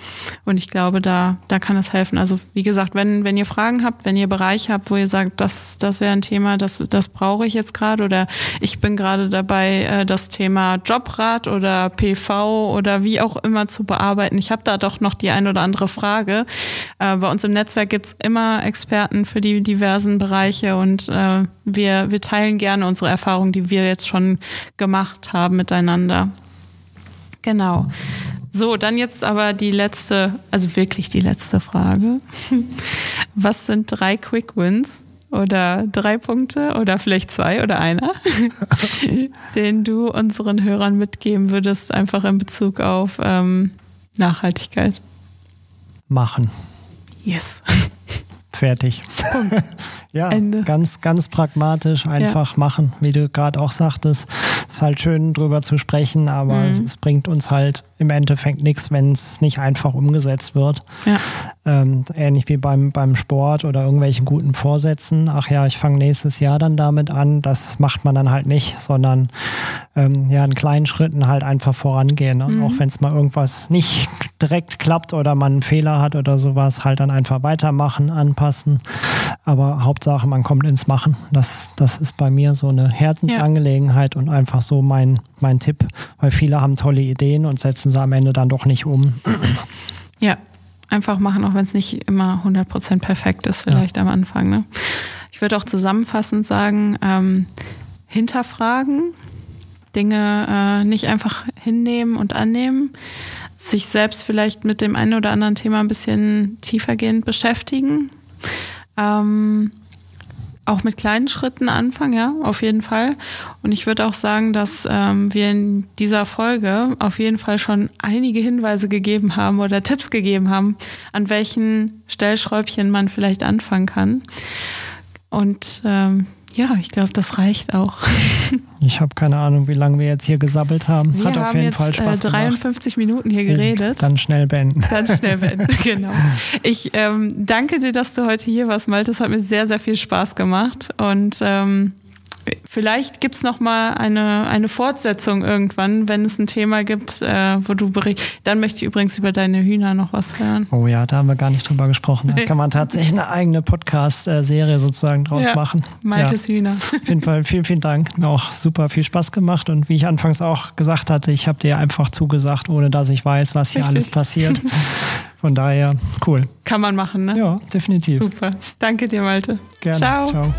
Und ich glaube, da, da kann es helfen. Also wie gesagt, wenn, wenn ihr Fragen habt, wenn ihr Bereiche habt, wo ihr sagt, das, das wäre ein Thema, das, das brauche ich jetzt gerade oder ich bin gerade dabei, äh, das Thema Jobrat oder PV oder wie auch immer zu bearbeiten. Ich habe da doch noch die ein oder andere Frage. Äh, bei uns im Netzwerk gibt's immer Experten für die diversen Bereiche und äh, wir, wir teilen gerne unsere Erfahrungen, die wir jetzt schon gemacht haben miteinander. Genau. So, dann jetzt aber die letzte, also wirklich die letzte Frage. (laughs) Was sind drei Quick Wins oder drei Punkte oder vielleicht zwei oder einer, (laughs) den du unseren Hörern mitgeben würdest, einfach in Bezug auf ähm, Nachhaltigkeit? Machen. Yes. Fertig. (laughs) ja, Ende. ganz, ganz pragmatisch einfach ja. machen, wie du gerade auch sagtest. Es ist halt schön drüber zu sprechen, aber mhm. es, es, bringt uns halt im Endeffekt nichts, wenn es nicht einfach umgesetzt wird. Ja. Ähm, ähnlich wie beim, beim Sport oder irgendwelchen guten Vorsätzen. Ach ja, ich fange nächstes Jahr dann damit an. Das macht man dann halt nicht, sondern ähm, ja, in kleinen Schritten halt einfach vorangehen. Ne? Mhm. Auch wenn es mal irgendwas nicht direkt klappt oder man einen Fehler hat oder sowas, halt dann einfach weitermachen, anpassen. Aber Hauptsache, man kommt ins Machen. Das, das ist bei mir so eine Herzensangelegenheit ja. und einfach so mein, mein Tipp, weil viele haben tolle Ideen und setzen sie am Ende dann doch nicht um. Ja, einfach machen, auch wenn es nicht immer 100% perfekt ist, vielleicht ja. am Anfang. Ne? Ich würde auch zusammenfassend sagen, ähm, hinterfragen, Dinge äh, nicht einfach hinnehmen und annehmen, sich selbst vielleicht mit dem einen oder anderen Thema ein bisschen tiefergehend beschäftigen. Ähm, auch mit kleinen Schritten anfangen, ja, auf jeden Fall. Und ich würde auch sagen, dass ähm, wir in dieser Folge auf jeden Fall schon einige Hinweise gegeben haben oder Tipps gegeben haben, an welchen Stellschräubchen man vielleicht anfangen kann. Und ähm, ja, ich glaube, das reicht auch. (laughs) Ich habe keine Ahnung, wie lange wir jetzt hier gesabbelt haben. Wir Hat auf jeden jetzt, Fall Spaß äh, 53 gemacht. Minuten hier geredet. Dann schnell beenden. Dann schnell beenden, (laughs) genau. Ich ähm, danke dir, dass du heute hier warst, Malte. Es hat mir sehr, sehr viel Spaß gemacht. Und ähm, Vielleicht gibt's noch mal eine, eine Fortsetzung irgendwann, wenn es ein Thema gibt, äh, wo du berichtest. Dann möchte ich übrigens über deine Hühner noch was hören. Oh ja, da haben wir gar nicht drüber gesprochen. Da (laughs) kann man tatsächlich eine eigene Podcast-Serie sozusagen draus ja, machen. Maltes ja. Hühner. Auf jeden Fall vielen, vielen Dank. Auch super viel Spaß gemacht. Und wie ich anfangs auch gesagt hatte, ich habe dir einfach zugesagt, ohne dass ich weiß, was hier Richtig. alles passiert. (laughs) Von daher, cool. Kann man machen, ne? Ja, definitiv. Super. Danke dir, Malte. Gerne. Ciao. Ciao.